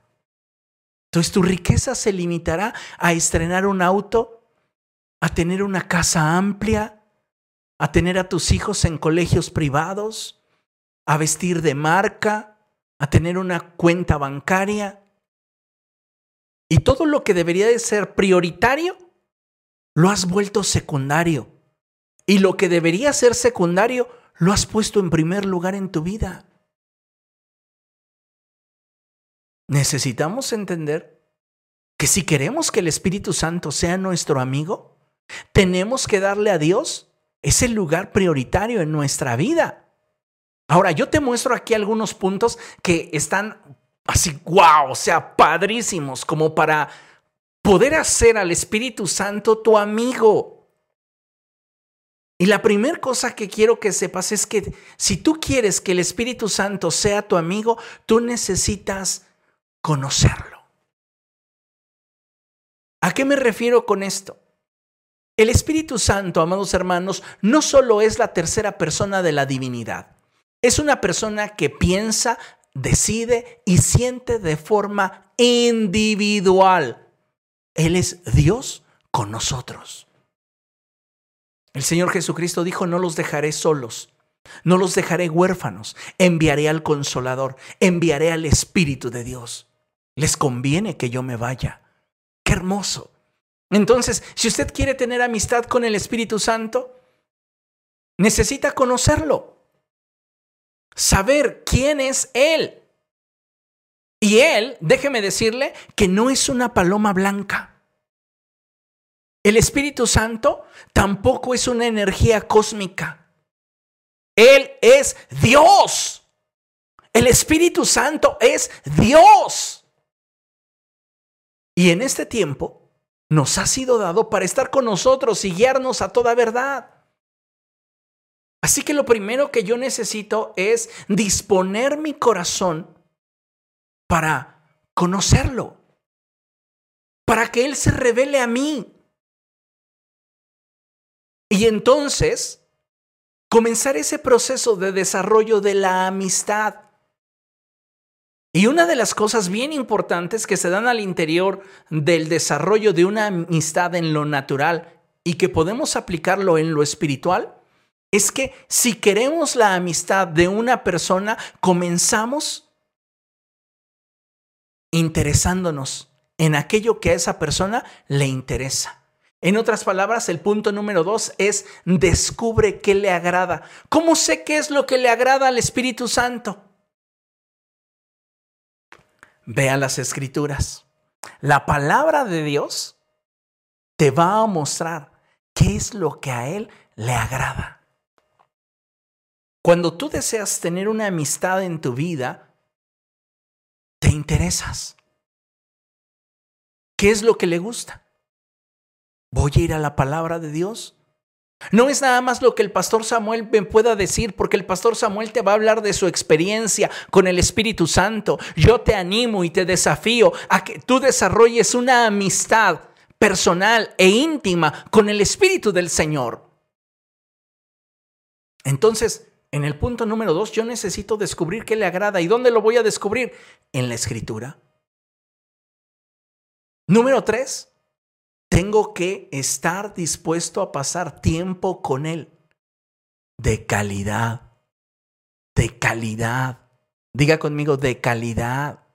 Entonces tu riqueza se limitará a estrenar un auto, a tener una casa amplia, a tener a tus hijos en colegios privados, a vestir de marca, a tener una cuenta bancaria. Y todo lo que debería de ser prioritario, lo has vuelto secundario. Y lo que debería ser secundario, lo has puesto en primer lugar en tu vida. Necesitamos entender que si queremos que el Espíritu Santo sea nuestro amigo, tenemos que darle a Dios es el lugar prioritario en nuestra vida. Ahora, yo te muestro aquí algunos puntos que están así, wow, o sea, padrísimos, como para poder hacer al Espíritu Santo tu amigo. Y la primera cosa que quiero que sepas es que si tú quieres que el Espíritu Santo sea tu amigo, tú necesitas conocerlo. ¿A qué me refiero con esto? El Espíritu Santo, amados hermanos, no solo es la tercera persona de la divinidad, es una persona que piensa, decide y siente de forma individual. Él es Dios con nosotros. El Señor Jesucristo dijo, no los dejaré solos, no los dejaré huérfanos, enviaré al consolador, enviaré al Espíritu de Dios. Les conviene que yo me vaya. Qué hermoso. Entonces, si usted quiere tener amistad con el Espíritu Santo, necesita conocerlo, saber quién es Él. Y Él, déjeme decirle, que no es una paloma blanca. El Espíritu Santo tampoco es una energía cósmica. Él es Dios. El Espíritu Santo es Dios. Y en este tiempo nos ha sido dado para estar con nosotros y guiarnos a toda verdad. Así que lo primero que yo necesito es disponer mi corazón para conocerlo, para que Él se revele a mí. Y entonces comenzar ese proceso de desarrollo de la amistad. Y una de las cosas bien importantes que se dan al interior del desarrollo de una amistad en lo natural y que podemos aplicarlo en lo espiritual es que si queremos la amistad de una persona, comenzamos interesándonos en aquello que a esa persona le interesa. En otras palabras, el punto número dos es descubre qué le agrada. ¿Cómo sé qué es lo que le agrada al Espíritu Santo? Vea las escrituras. La palabra de Dios te va a mostrar qué es lo que a Él le agrada. Cuando tú deseas tener una amistad en tu vida, te interesas. ¿Qué es lo que le gusta? ¿Voy a ir a la palabra de Dios? No es nada más lo que el pastor Samuel me pueda decir, porque el pastor Samuel te va a hablar de su experiencia con el Espíritu Santo. Yo te animo y te desafío a que tú desarrolles una amistad personal e íntima con el Espíritu del Señor. Entonces, en el punto número dos, yo necesito descubrir qué le agrada. ¿Y dónde lo voy a descubrir? En la Escritura. Número tres, tengo que estar dispuesto a pasar tiempo con Él de calidad, de calidad. Diga conmigo, de calidad.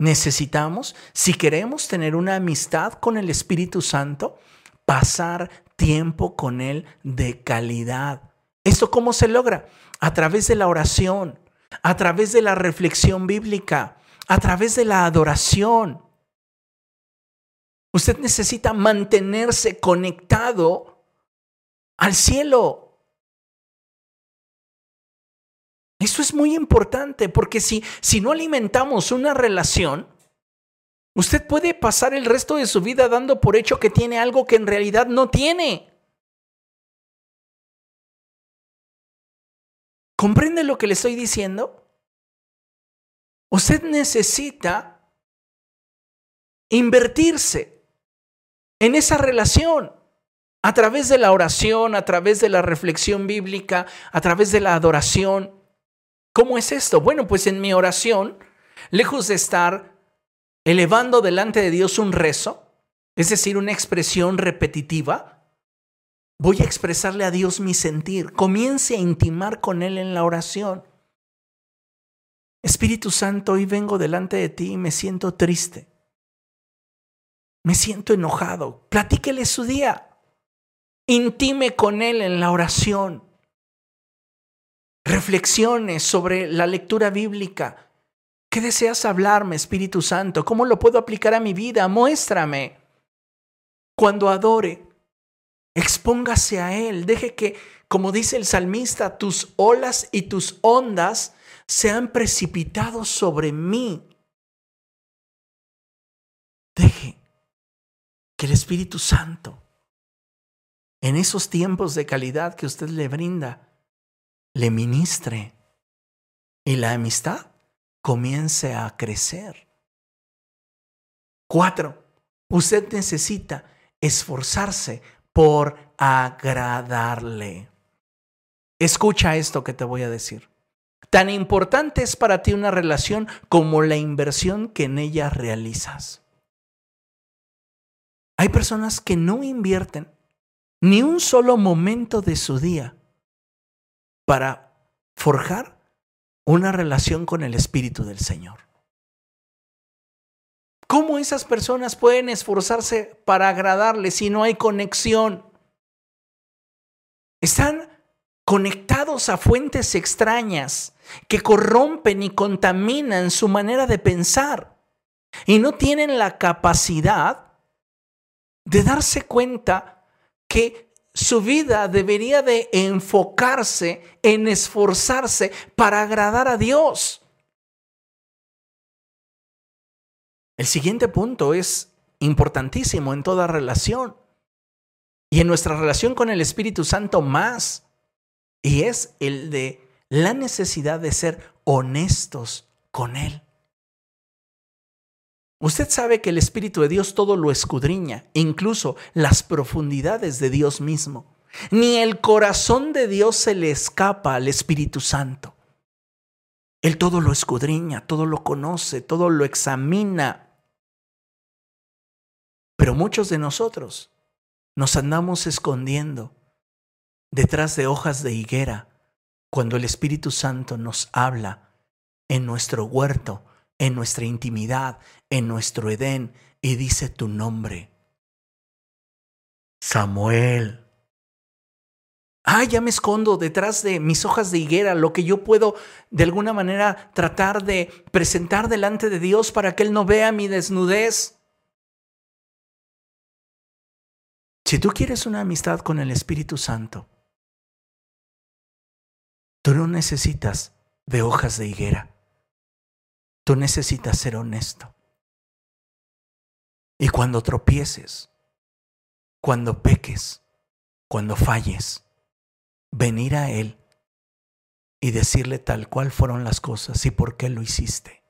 Necesitamos, si queremos tener una amistad con el Espíritu Santo, pasar tiempo con Él de calidad. ¿Esto cómo se logra? A través de la oración, a través de la reflexión bíblica, a través de la adoración. Usted necesita mantenerse conectado al cielo. Eso es muy importante porque si, si no alimentamos una relación, usted puede pasar el resto de su vida dando por hecho que tiene algo que en realidad no tiene. ¿Comprende lo que le estoy diciendo? Usted necesita invertirse en esa relación, a través de la oración, a través de la reflexión bíblica, a través de la adoración. ¿Cómo es esto? Bueno, pues en mi oración, lejos de estar elevando delante de Dios un rezo, es decir, una expresión repetitiva, voy a expresarle a Dios mi sentir. Comience a intimar con Él en la oración. Espíritu Santo, hoy vengo delante de ti y me siento triste me siento enojado. Platíquele su día. Intime con él en la oración. Reflexiones sobre la lectura bíblica. ¿Qué deseas hablarme, Espíritu Santo? ¿Cómo lo puedo aplicar a mi vida? Muéstrame. Cuando adore, Expóngase a Él. Deje que, como dice el salmista, tus olas y tus ondas sean precipitados sobre mí. Deje que el Espíritu Santo, en esos tiempos de calidad que usted le brinda, le ministre y la amistad comience a crecer. Cuatro, usted necesita esforzarse por agradarle. Escucha esto que te voy a decir. Tan importante es para ti una relación como la inversión que en ella realizas. Hay personas que no invierten ni un solo momento de su día para forjar una relación con el Espíritu del Señor. ¿Cómo esas personas pueden esforzarse para agradarle si no hay conexión? Están conectados a fuentes extrañas que corrompen y contaminan su manera de pensar y no tienen la capacidad de darse cuenta que su vida debería de enfocarse en esforzarse para agradar a Dios. El siguiente punto es importantísimo en toda relación y en nuestra relación con el Espíritu Santo más, y es el de la necesidad de ser honestos con Él. Usted sabe que el Espíritu de Dios todo lo escudriña, incluso las profundidades de Dios mismo. Ni el corazón de Dios se le escapa al Espíritu Santo. Él todo lo escudriña, todo lo conoce, todo lo examina. Pero muchos de nosotros nos andamos escondiendo detrás de hojas de higuera cuando el Espíritu Santo nos habla en nuestro huerto, en nuestra intimidad, en nuestro Edén y dice tu nombre. Samuel. Ah, ya me escondo detrás de mis hojas de higuera, lo que yo puedo de alguna manera tratar de presentar delante de Dios para que Él no vea mi desnudez. Si tú quieres una amistad con el Espíritu Santo, tú no necesitas de hojas de higuera. Tú necesitas ser honesto. Y cuando tropieces, cuando peques, cuando falles, venir a Él y decirle tal cual fueron las cosas y por qué lo hiciste.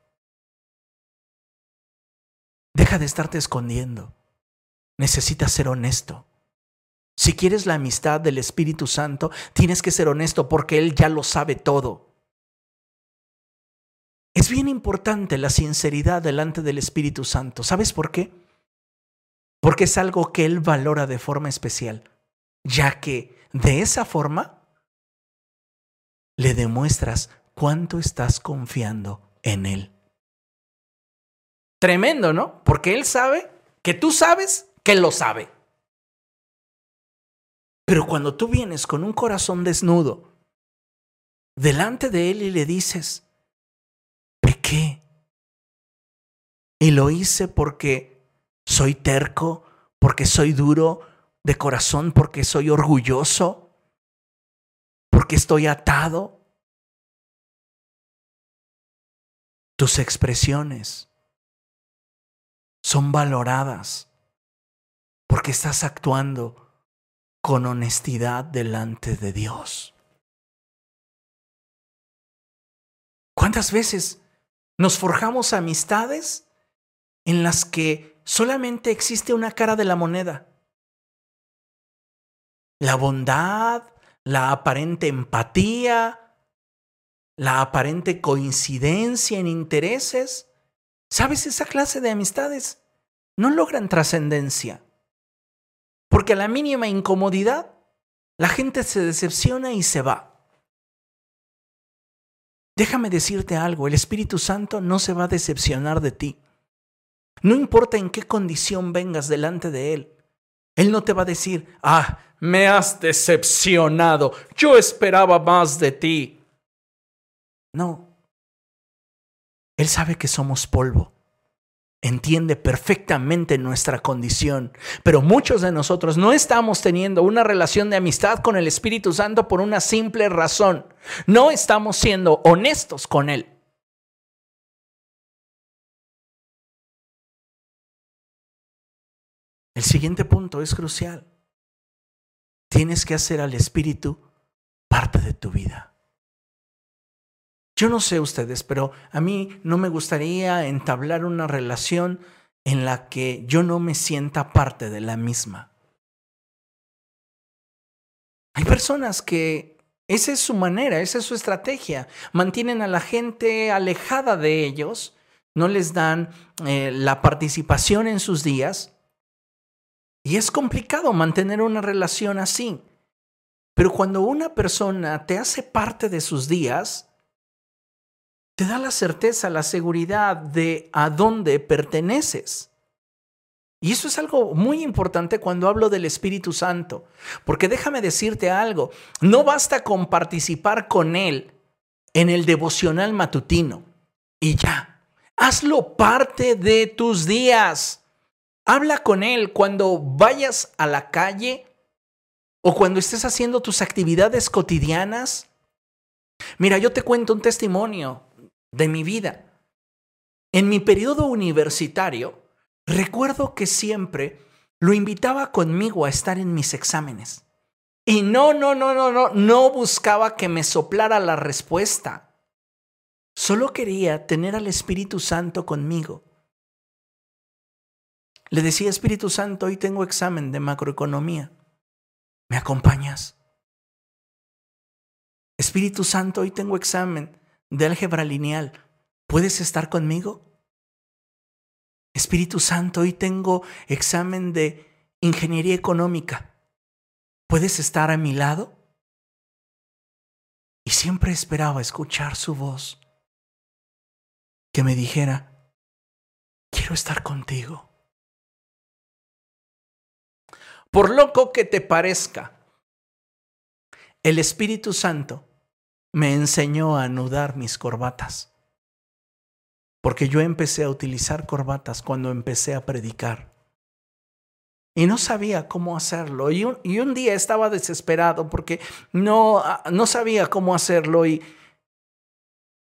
Deja de estarte escondiendo. Necesitas ser honesto. Si quieres la amistad del Espíritu Santo, tienes que ser honesto porque Él ya lo sabe todo. Es bien importante la sinceridad delante del Espíritu Santo. ¿Sabes por qué? Porque es algo que Él valora de forma especial, ya que de esa forma le demuestras cuánto estás confiando en Él. Tremendo, ¿no? Porque Él sabe que tú sabes que Él lo sabe. Pero cuando tú vienes con un corazón desnudo delante de Él y le dices, pequé, y lo hice porque soy terco, porque soy duro de corazón, porque soy orgulloso, porque estoy atado, tus expresiones son valoradas porque estás actuando con honestidad delante de Dios. ¿Cuántas veces nos forjamos amistades en las que solamente existe una cara de la moneda? La bondad, la aparente empatía, la aparente coincidencia en intereses. ¿Sabes? Esa clase de amistades no logran trascendencia. Porque a la mínima incomodidad, la gente se decepciona y se va. Déjame decirte algo, el Espíritu Santo no se va a decepcionar de ti. No importa en qué condición vengas delante de Él. Él no te va a decir, ah, me has decepcionado, yo esperaba más de ti. No. Él sabe que somos polvo entiende perfectamente nuestra condición, pero muchos de nosotros no estamos teniendo una relación de amistad con el Espíritu Santo por una simple razón. No estamos siendo honestos con Él. El siguiente punto es crucial. Tienes que hacer al Espíritu parte de tu vida. Yo no sé ustedes, pero a mí no me gustaría entablar una relación en la que yo no me sienta parte de la misma. Hay personas que esa es su manera, esa es su estrategia. Mantienen a la gente alejada de ellos, no les dan eh, la participación en sus días. Y es complicado mantener una relación así. Pero cuando una persona te hace parte de sus días, te da la certeza, la seguridad de a dónde perteneces. Y eso es algo muy importante cuando hablo del Espíritu Santo, porque déjame decirte algo, no basta con participar con Él en el devocional matutino y ya, hazlo parte de tus días. Habla con Él cuando vayas a la calle o cuando estés haciendo tus actividades cotidianas. Mira, yo te cuento un testimonio de mi vida. En mi periodo universitario, recuerdo que siempre lo invitaba conmigo a estar en mis exámenes. Y no, no, no, no, no, no buscaba que me soplara la respuesta. Solo quería tener al Espíritu Santo conmigo. Le decía, Espíritu Santo, hoy tengo examen de macroeconomía. ¿Me acompañas? Espíritu Santo, hoy tengo examen de álgebra lineal, ¿puedes estar conmigo? Espíritu Santo, hoy tengo examen de ingeniería económica. ¿Puedes estar a mi lado? Y siempre esperaba escuchar su voz que me dijera, quiero estar contigo. Por loco que te parezca, el Espíritu Santo me enseñó a anudar mis corbatas. Porque yo empecé a utilizar corbatas cuando empecé a predicar. Y no sabía cómo hacerlo. Y un, día estaba desesperado porque no, ah, no sabía cómo hacerlo. Y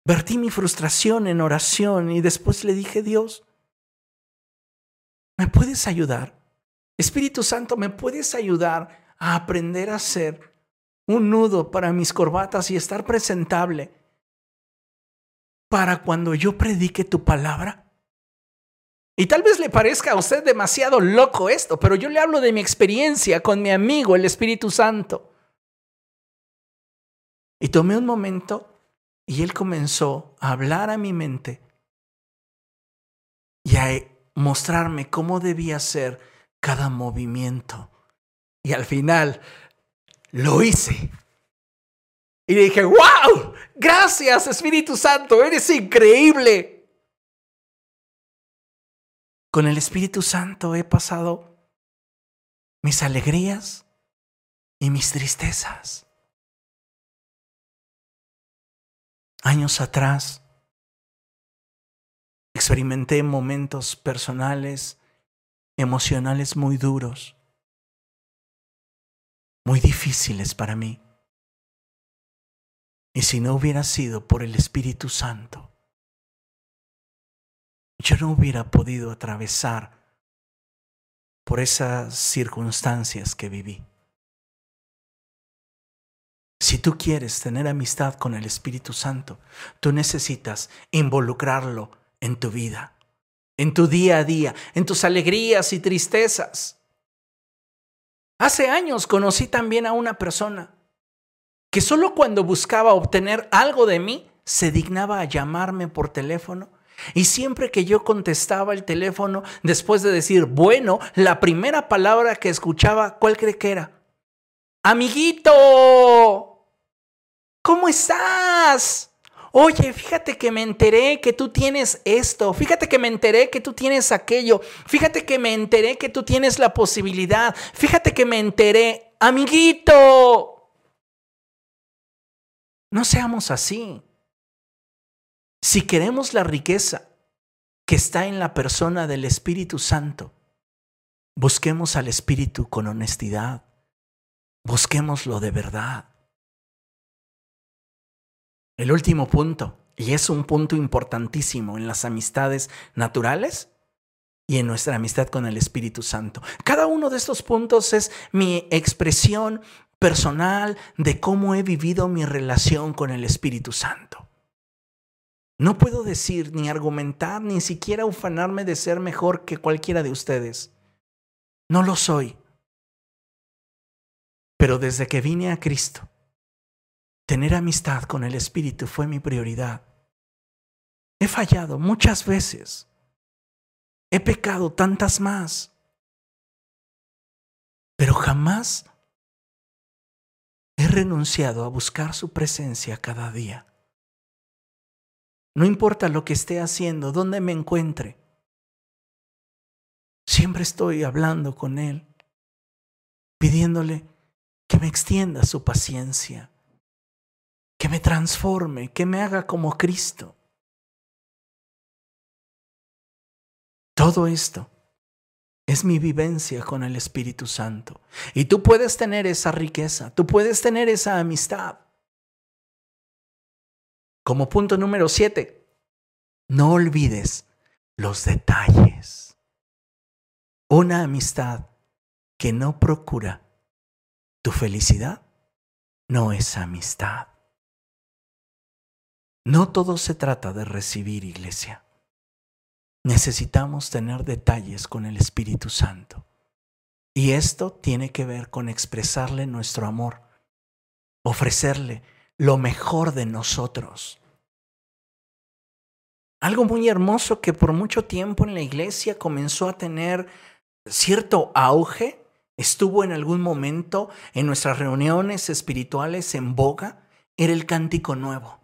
vertí mi frustración en oración. Y después le dije, Dios, ¿me puedes ayudar? Espíritu Santo, ¿me puedes ayudar a aprender a hacer un nudo para mis corbatas y estar presentable para cuando yo predique tu palabra? Y tal vez le parezca a usted demasiado loco esto, pero yo le hablo de mi experiencia con mi amigo, el Espíritu Santo. Y tomé un momento y él comenzó a hablar a mi mente y a mostrarme cómo debía ser cada movimiento. Y al final lo hice. Y dije, wow, gracias Espíritu Santo, eres increíble. Con el Espíritu Santo he pasado mis alegrías y mis tristezas. Años atrás experimenté momentos personales, emocionales muy duros muy difíciles para mí. Y si no hubiera sido por el Espíritu Santo, yo no hubiera podido atravesar por esas circunstancias que viví. Si tú quieres tener amistad con el Espíritu Santo, tú necesitas involucrarlo en tu vida, en tu día a día, en tus alegrías y tristezas. Hace años conocí también a una persona que solo cuando buscaba obtener algo de mí se dignaba a llamarme por teléfono. Y siempre que yo contestaba el teléfono, después de decir, bueno, la primera palabra que escuchaba, ¿cuál cree que era? Amiguito, ¿cómo estás? Oye, fíjate que me enteré que tú tienes esto, fíjate que me enteré que tú tienes aquello, fíjate que me enteré que tú tienes la posibilidad, fíjate que me enteré, amiguito. No seamos así. Si queremos la riqueza que está en la persona del Espíritu Santo. Busquemos al Espíritu con honestidad. Busquémoslo de verdad. El último punto, y es un punto importantísimo en las amistades naturales y en nuestra amistad con el Espíritu Santo. Cada uno de estos puntos es mi expresión personal de cómo he vivido mi relación con el Espíritu Santo. No puedo decir ni argumentar ni siquiera ufanarme de ser mejor que cualquiera de ustedes. No lo soy. Pero desde que vine a Cristo, tener amistad con el Espíritu fue mi prioridad. He fallado muchas veces. He pecado tantas más. Pero jamás he renunciado a buscar su presencia cada día. No importa lo que esté haciendo, dónde me encuentre. Siempre estoy hablando con Él, pidiéndole que me extienda su paciencia, que me transforme, que me haga como Cristo. Todo esto es mi vivencia con el Espíritu Santo. Y tú puedes tener esa riqueza, tú puedes tener esa amistad. Como punto número siete, no olvides los detalles. Una amistad que no procura tu felicidad no es amistad. No todo se trata de recibir iglesia. Necesitamos tener detalles con el Espíritu Santo. Y esto tiene que ver con expresarle nuestro amor, ofrecerle lo mejor de nosotros. Algo muy hermoso que por mucho tiempo en la iglesia comenzó a tener cierto auge, estuvo en algún momento en nuestras reuniones espirituales en boga, era el cántico nuevo.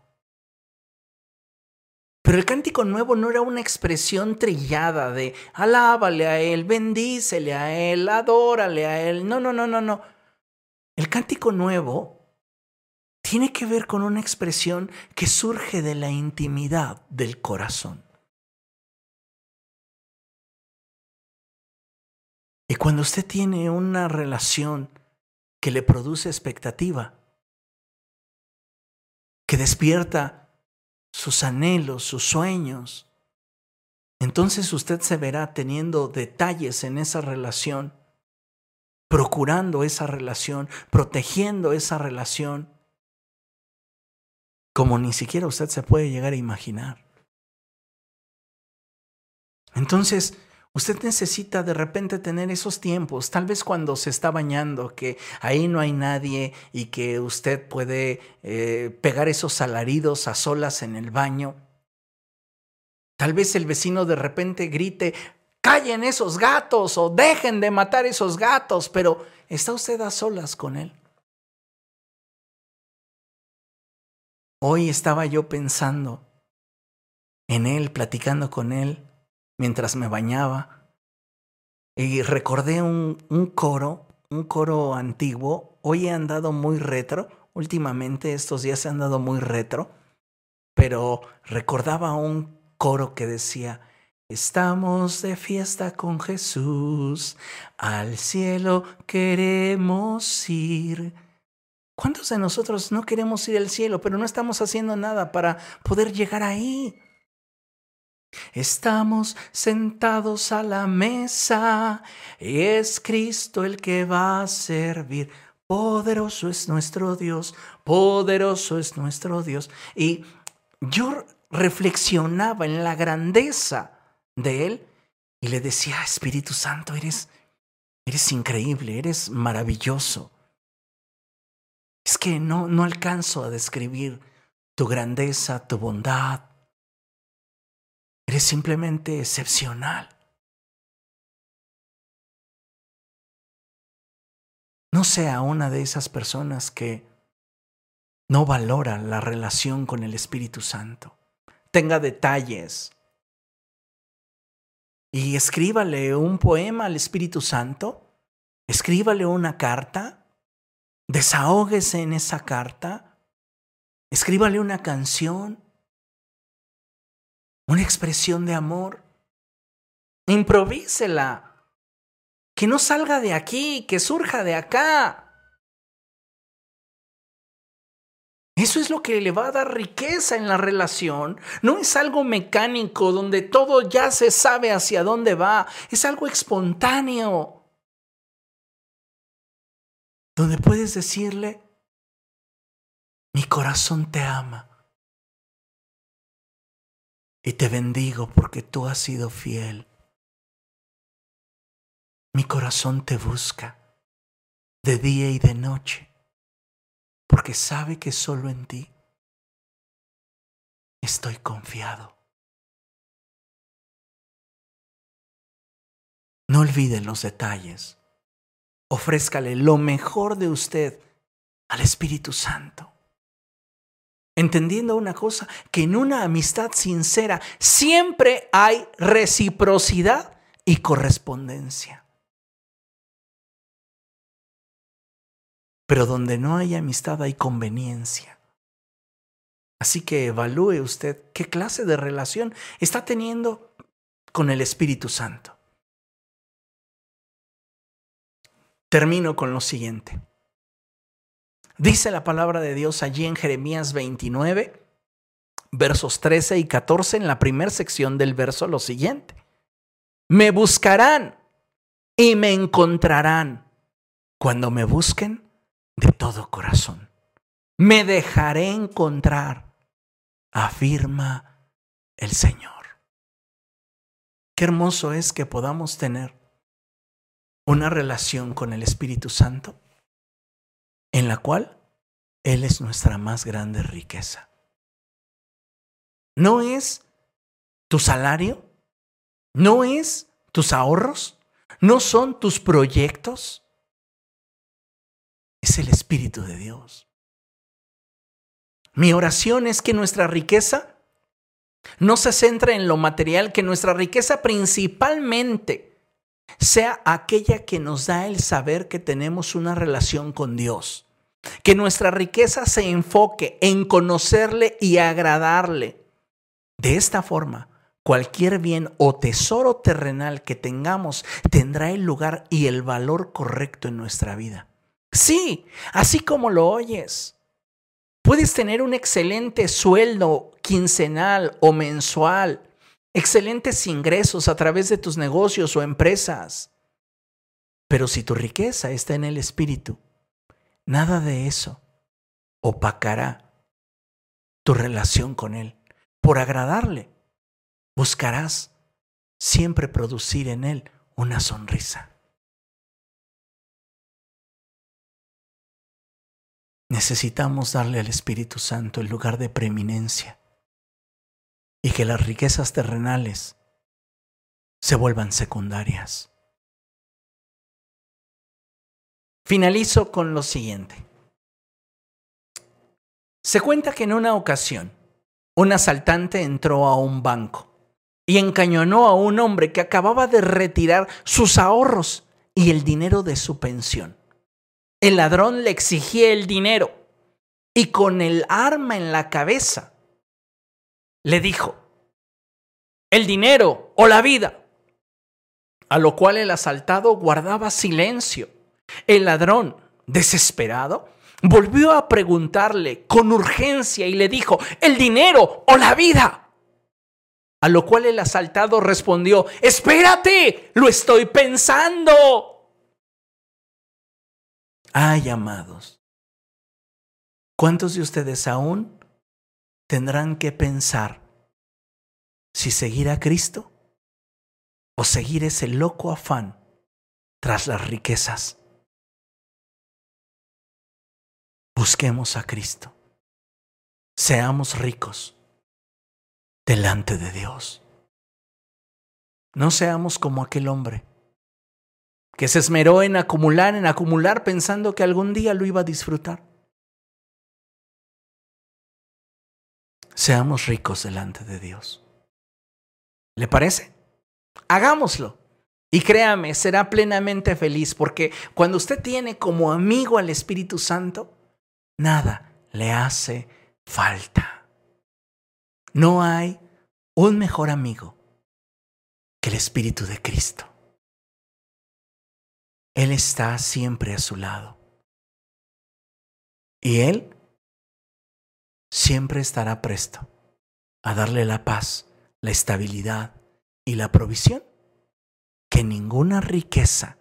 Pero el cántico nuevo no era una expresión trillada de alábale a él, bendícele a él, adórale a él. No, no, no, no, no. El cántico nuevo tiene que ver con una expresión que surge de la intimidad del corazón. Y cuando usted tiene una relación que le produce expectativa, que despierta sus anhelos, sus sueños, entonces usted se verá teniendo detalles en esa relación, procurando esa relación, protegiendo esa relación, como ni siquiera usted se puede llegar a imaginar. Entonces, usted necesita de repente tener esos tiempos, tal vez cuando se está bañando, que ahí no hay nadie y que usted puede eh, pegar esos alaridos a solas en el baño. Tal vez el vecino de repente grite, callen esos gatos o dejen de matar esos gatos, pero está usted a solas con él. Hoy estaba yo pensando en él, platicando con él, mientras me bañaba, y recordé un, un coro, un coro antiguo. Hoy he andado muy retro, últimamente estos días he andado muy retro, pero recordaba un coro que decía, Estamos de fiesta con Jesús, al cielo queremos ir. ¿Cuántos de nosotros no queremos ir al cielo, pero no estamos haciendo nada para poder llegar ahí? Estamos sentados a la mesa y es Cristo el que va a servir. Poderoso es nuestro Dios, poderoso es nuestro Dios. Y yo reflexionaba en la grandeza de Él y le decía, Espíritu Santo, eres, eres increíble, eres maravilloso. Es que no, no alcanzo a describir tu grandeza, tu bondad. Eres simplemente excepcional. No sea una de esas personas que no valora la relación con el Espíritu Santo. Tenga detalles. Y escríbale un poema al Espíritu Santo. Escríbale una carta Desahógese en esa carta. Escríbale una canción, una expresión de amor. Improvísela. Que no salga de aquí, que surja de acá. Eso es lo que le va a dar riqueza en la relación. No es algo mecánico donde todo ya se sabe hacia dónde va. Es algo espontáneo. Donde puedes decirle, mi corazón te ama. Y te bendigo porque tú has sido fiel. Mi corazón te busca de día y de noche porque sabe que solo en ti estoy confiado. No olvide los detalles. Ofrézcale lo mejor de usted al Espíritu Santo. Entendiendo una cosa, que en una amistad sincera siempre hay reciprocidad y correspondencia. Pero donde no hay amistad hay conveniencia. Así que evalúe usted qué clase de relación está teniendo con el Espíritu Santo. Termino con lo siguiente. Dice la palabra de Dios allí en Jeremías 29, versos 13 y 14, en la primera sección del verso, lo siguiente. Me buscarán y me encontrarán cuando me busquen de todo corazón. Me dejaré encontrar, afirma el Señor. Qué hermoso es que podamos tener una relación con el Espíritu Santo en la cual Él es nuestra más grande riqueza. No es tu salario, no es tus ahorros, no son tus proyectos, es el Espíritu de Dios. Mi oración es que nuestra riqueza no se centre en lo material, que nuestra riqueza principalmente sea aquella que nos da el saber que tenemos una relación con Dios. Que nuestra riqueza se enfoque en conocerle y agradarle. De esta forma, cualquier bien o tesoro terrenal que tengamos tendrá el lugar y el valor correcto en nuestra vida. Sí, así como lo oyes. Puedes tener un excelente sueldo quincenal o mensual, excelentes ingresos a través de tus negocios o empresas. Pero si tu riqueza está en el espíritu, nada de eso opacará tu relación con Él. Por agradarle, buscarás siempre producir en Él una sonrisa. Necesitamos darle al Espíritu Santo el lugar de preeminencia y que las riquezas terrenales se vuelvan secundarias. Finalizo con lo siguiente. Se cuenta que en una ocasión un asaltante entró a un banco y encañonó a un hombre que acababa de retirar sus ahorros y el dinero de su pensión. El ladrón le exigía el dinero y con el arma en la cabeza le dijo, el dinero o la vida. A lo cual el asaltado guardaba silencio. El ladrón, desesperado, volvió a preguntarle con urgencia y le dijo, el dinero o la vida. A lo cual el asaltado respondió, espérate, lo estoy pensando. Ay, amados, ¿cuántos de ustedes aún tendrán que pensar si seguir a Cristo o seguir ese loco afán tras las riquezas? Busquemos a Cristo. Seamos ricos delante de Dios. No seamos como aquel hombre que se esmeró en acumular, en acumular, pensando que algún día lo iba a disfrutar. Seamos ricos delante de Dios. ¿Le parece? Hagámoslo. Y créame, será plenamente feliz porque cuando usted tiene como amigo al Espíritu Santo, nada le hace falta. No hay un mejor amigo que el Espíritu de Cristo. Él está siempre a su lado. Y Él siempre estará presto a darle la paz, la estabilidad y la provisión que ninguna riqueza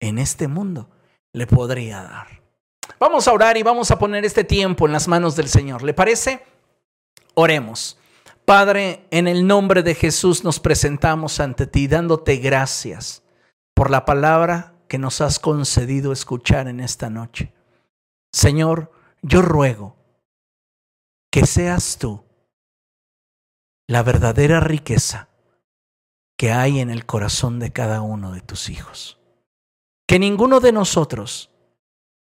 en este mundo le podría dar. Vamos a orar y vamos a poner este tiempo en las manos del Señor. ¿Le parece? Oremos. Padre, en el nombre de Jesús nos presentamos ante ti dándote gracias por la palabra que nos has concedido escuchar en esta noche. Señor, yo ruego que seas tú la verdadera riqueza que hay en el corazón de cada uno de tus hijos. Que ninguno de nosotros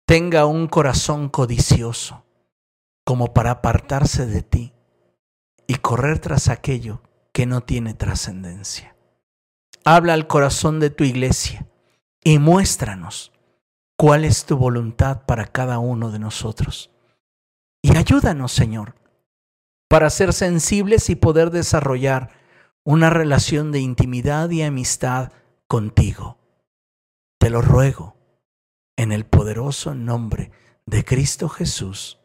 tenga un corazón codicioso como para apartarse de ti y correr tras aquello que no tiene trascendencia. Habla al corazón de tu iglesia y muéstranos cuál es tu voluntad para cada uno de nosotros. Y ayúdanos, Señor, para ser sensibles y poder desarrollar una relación de intimidad y amistad contigo. Te lo ruego en el poderoso nombre de Cristo Jesús.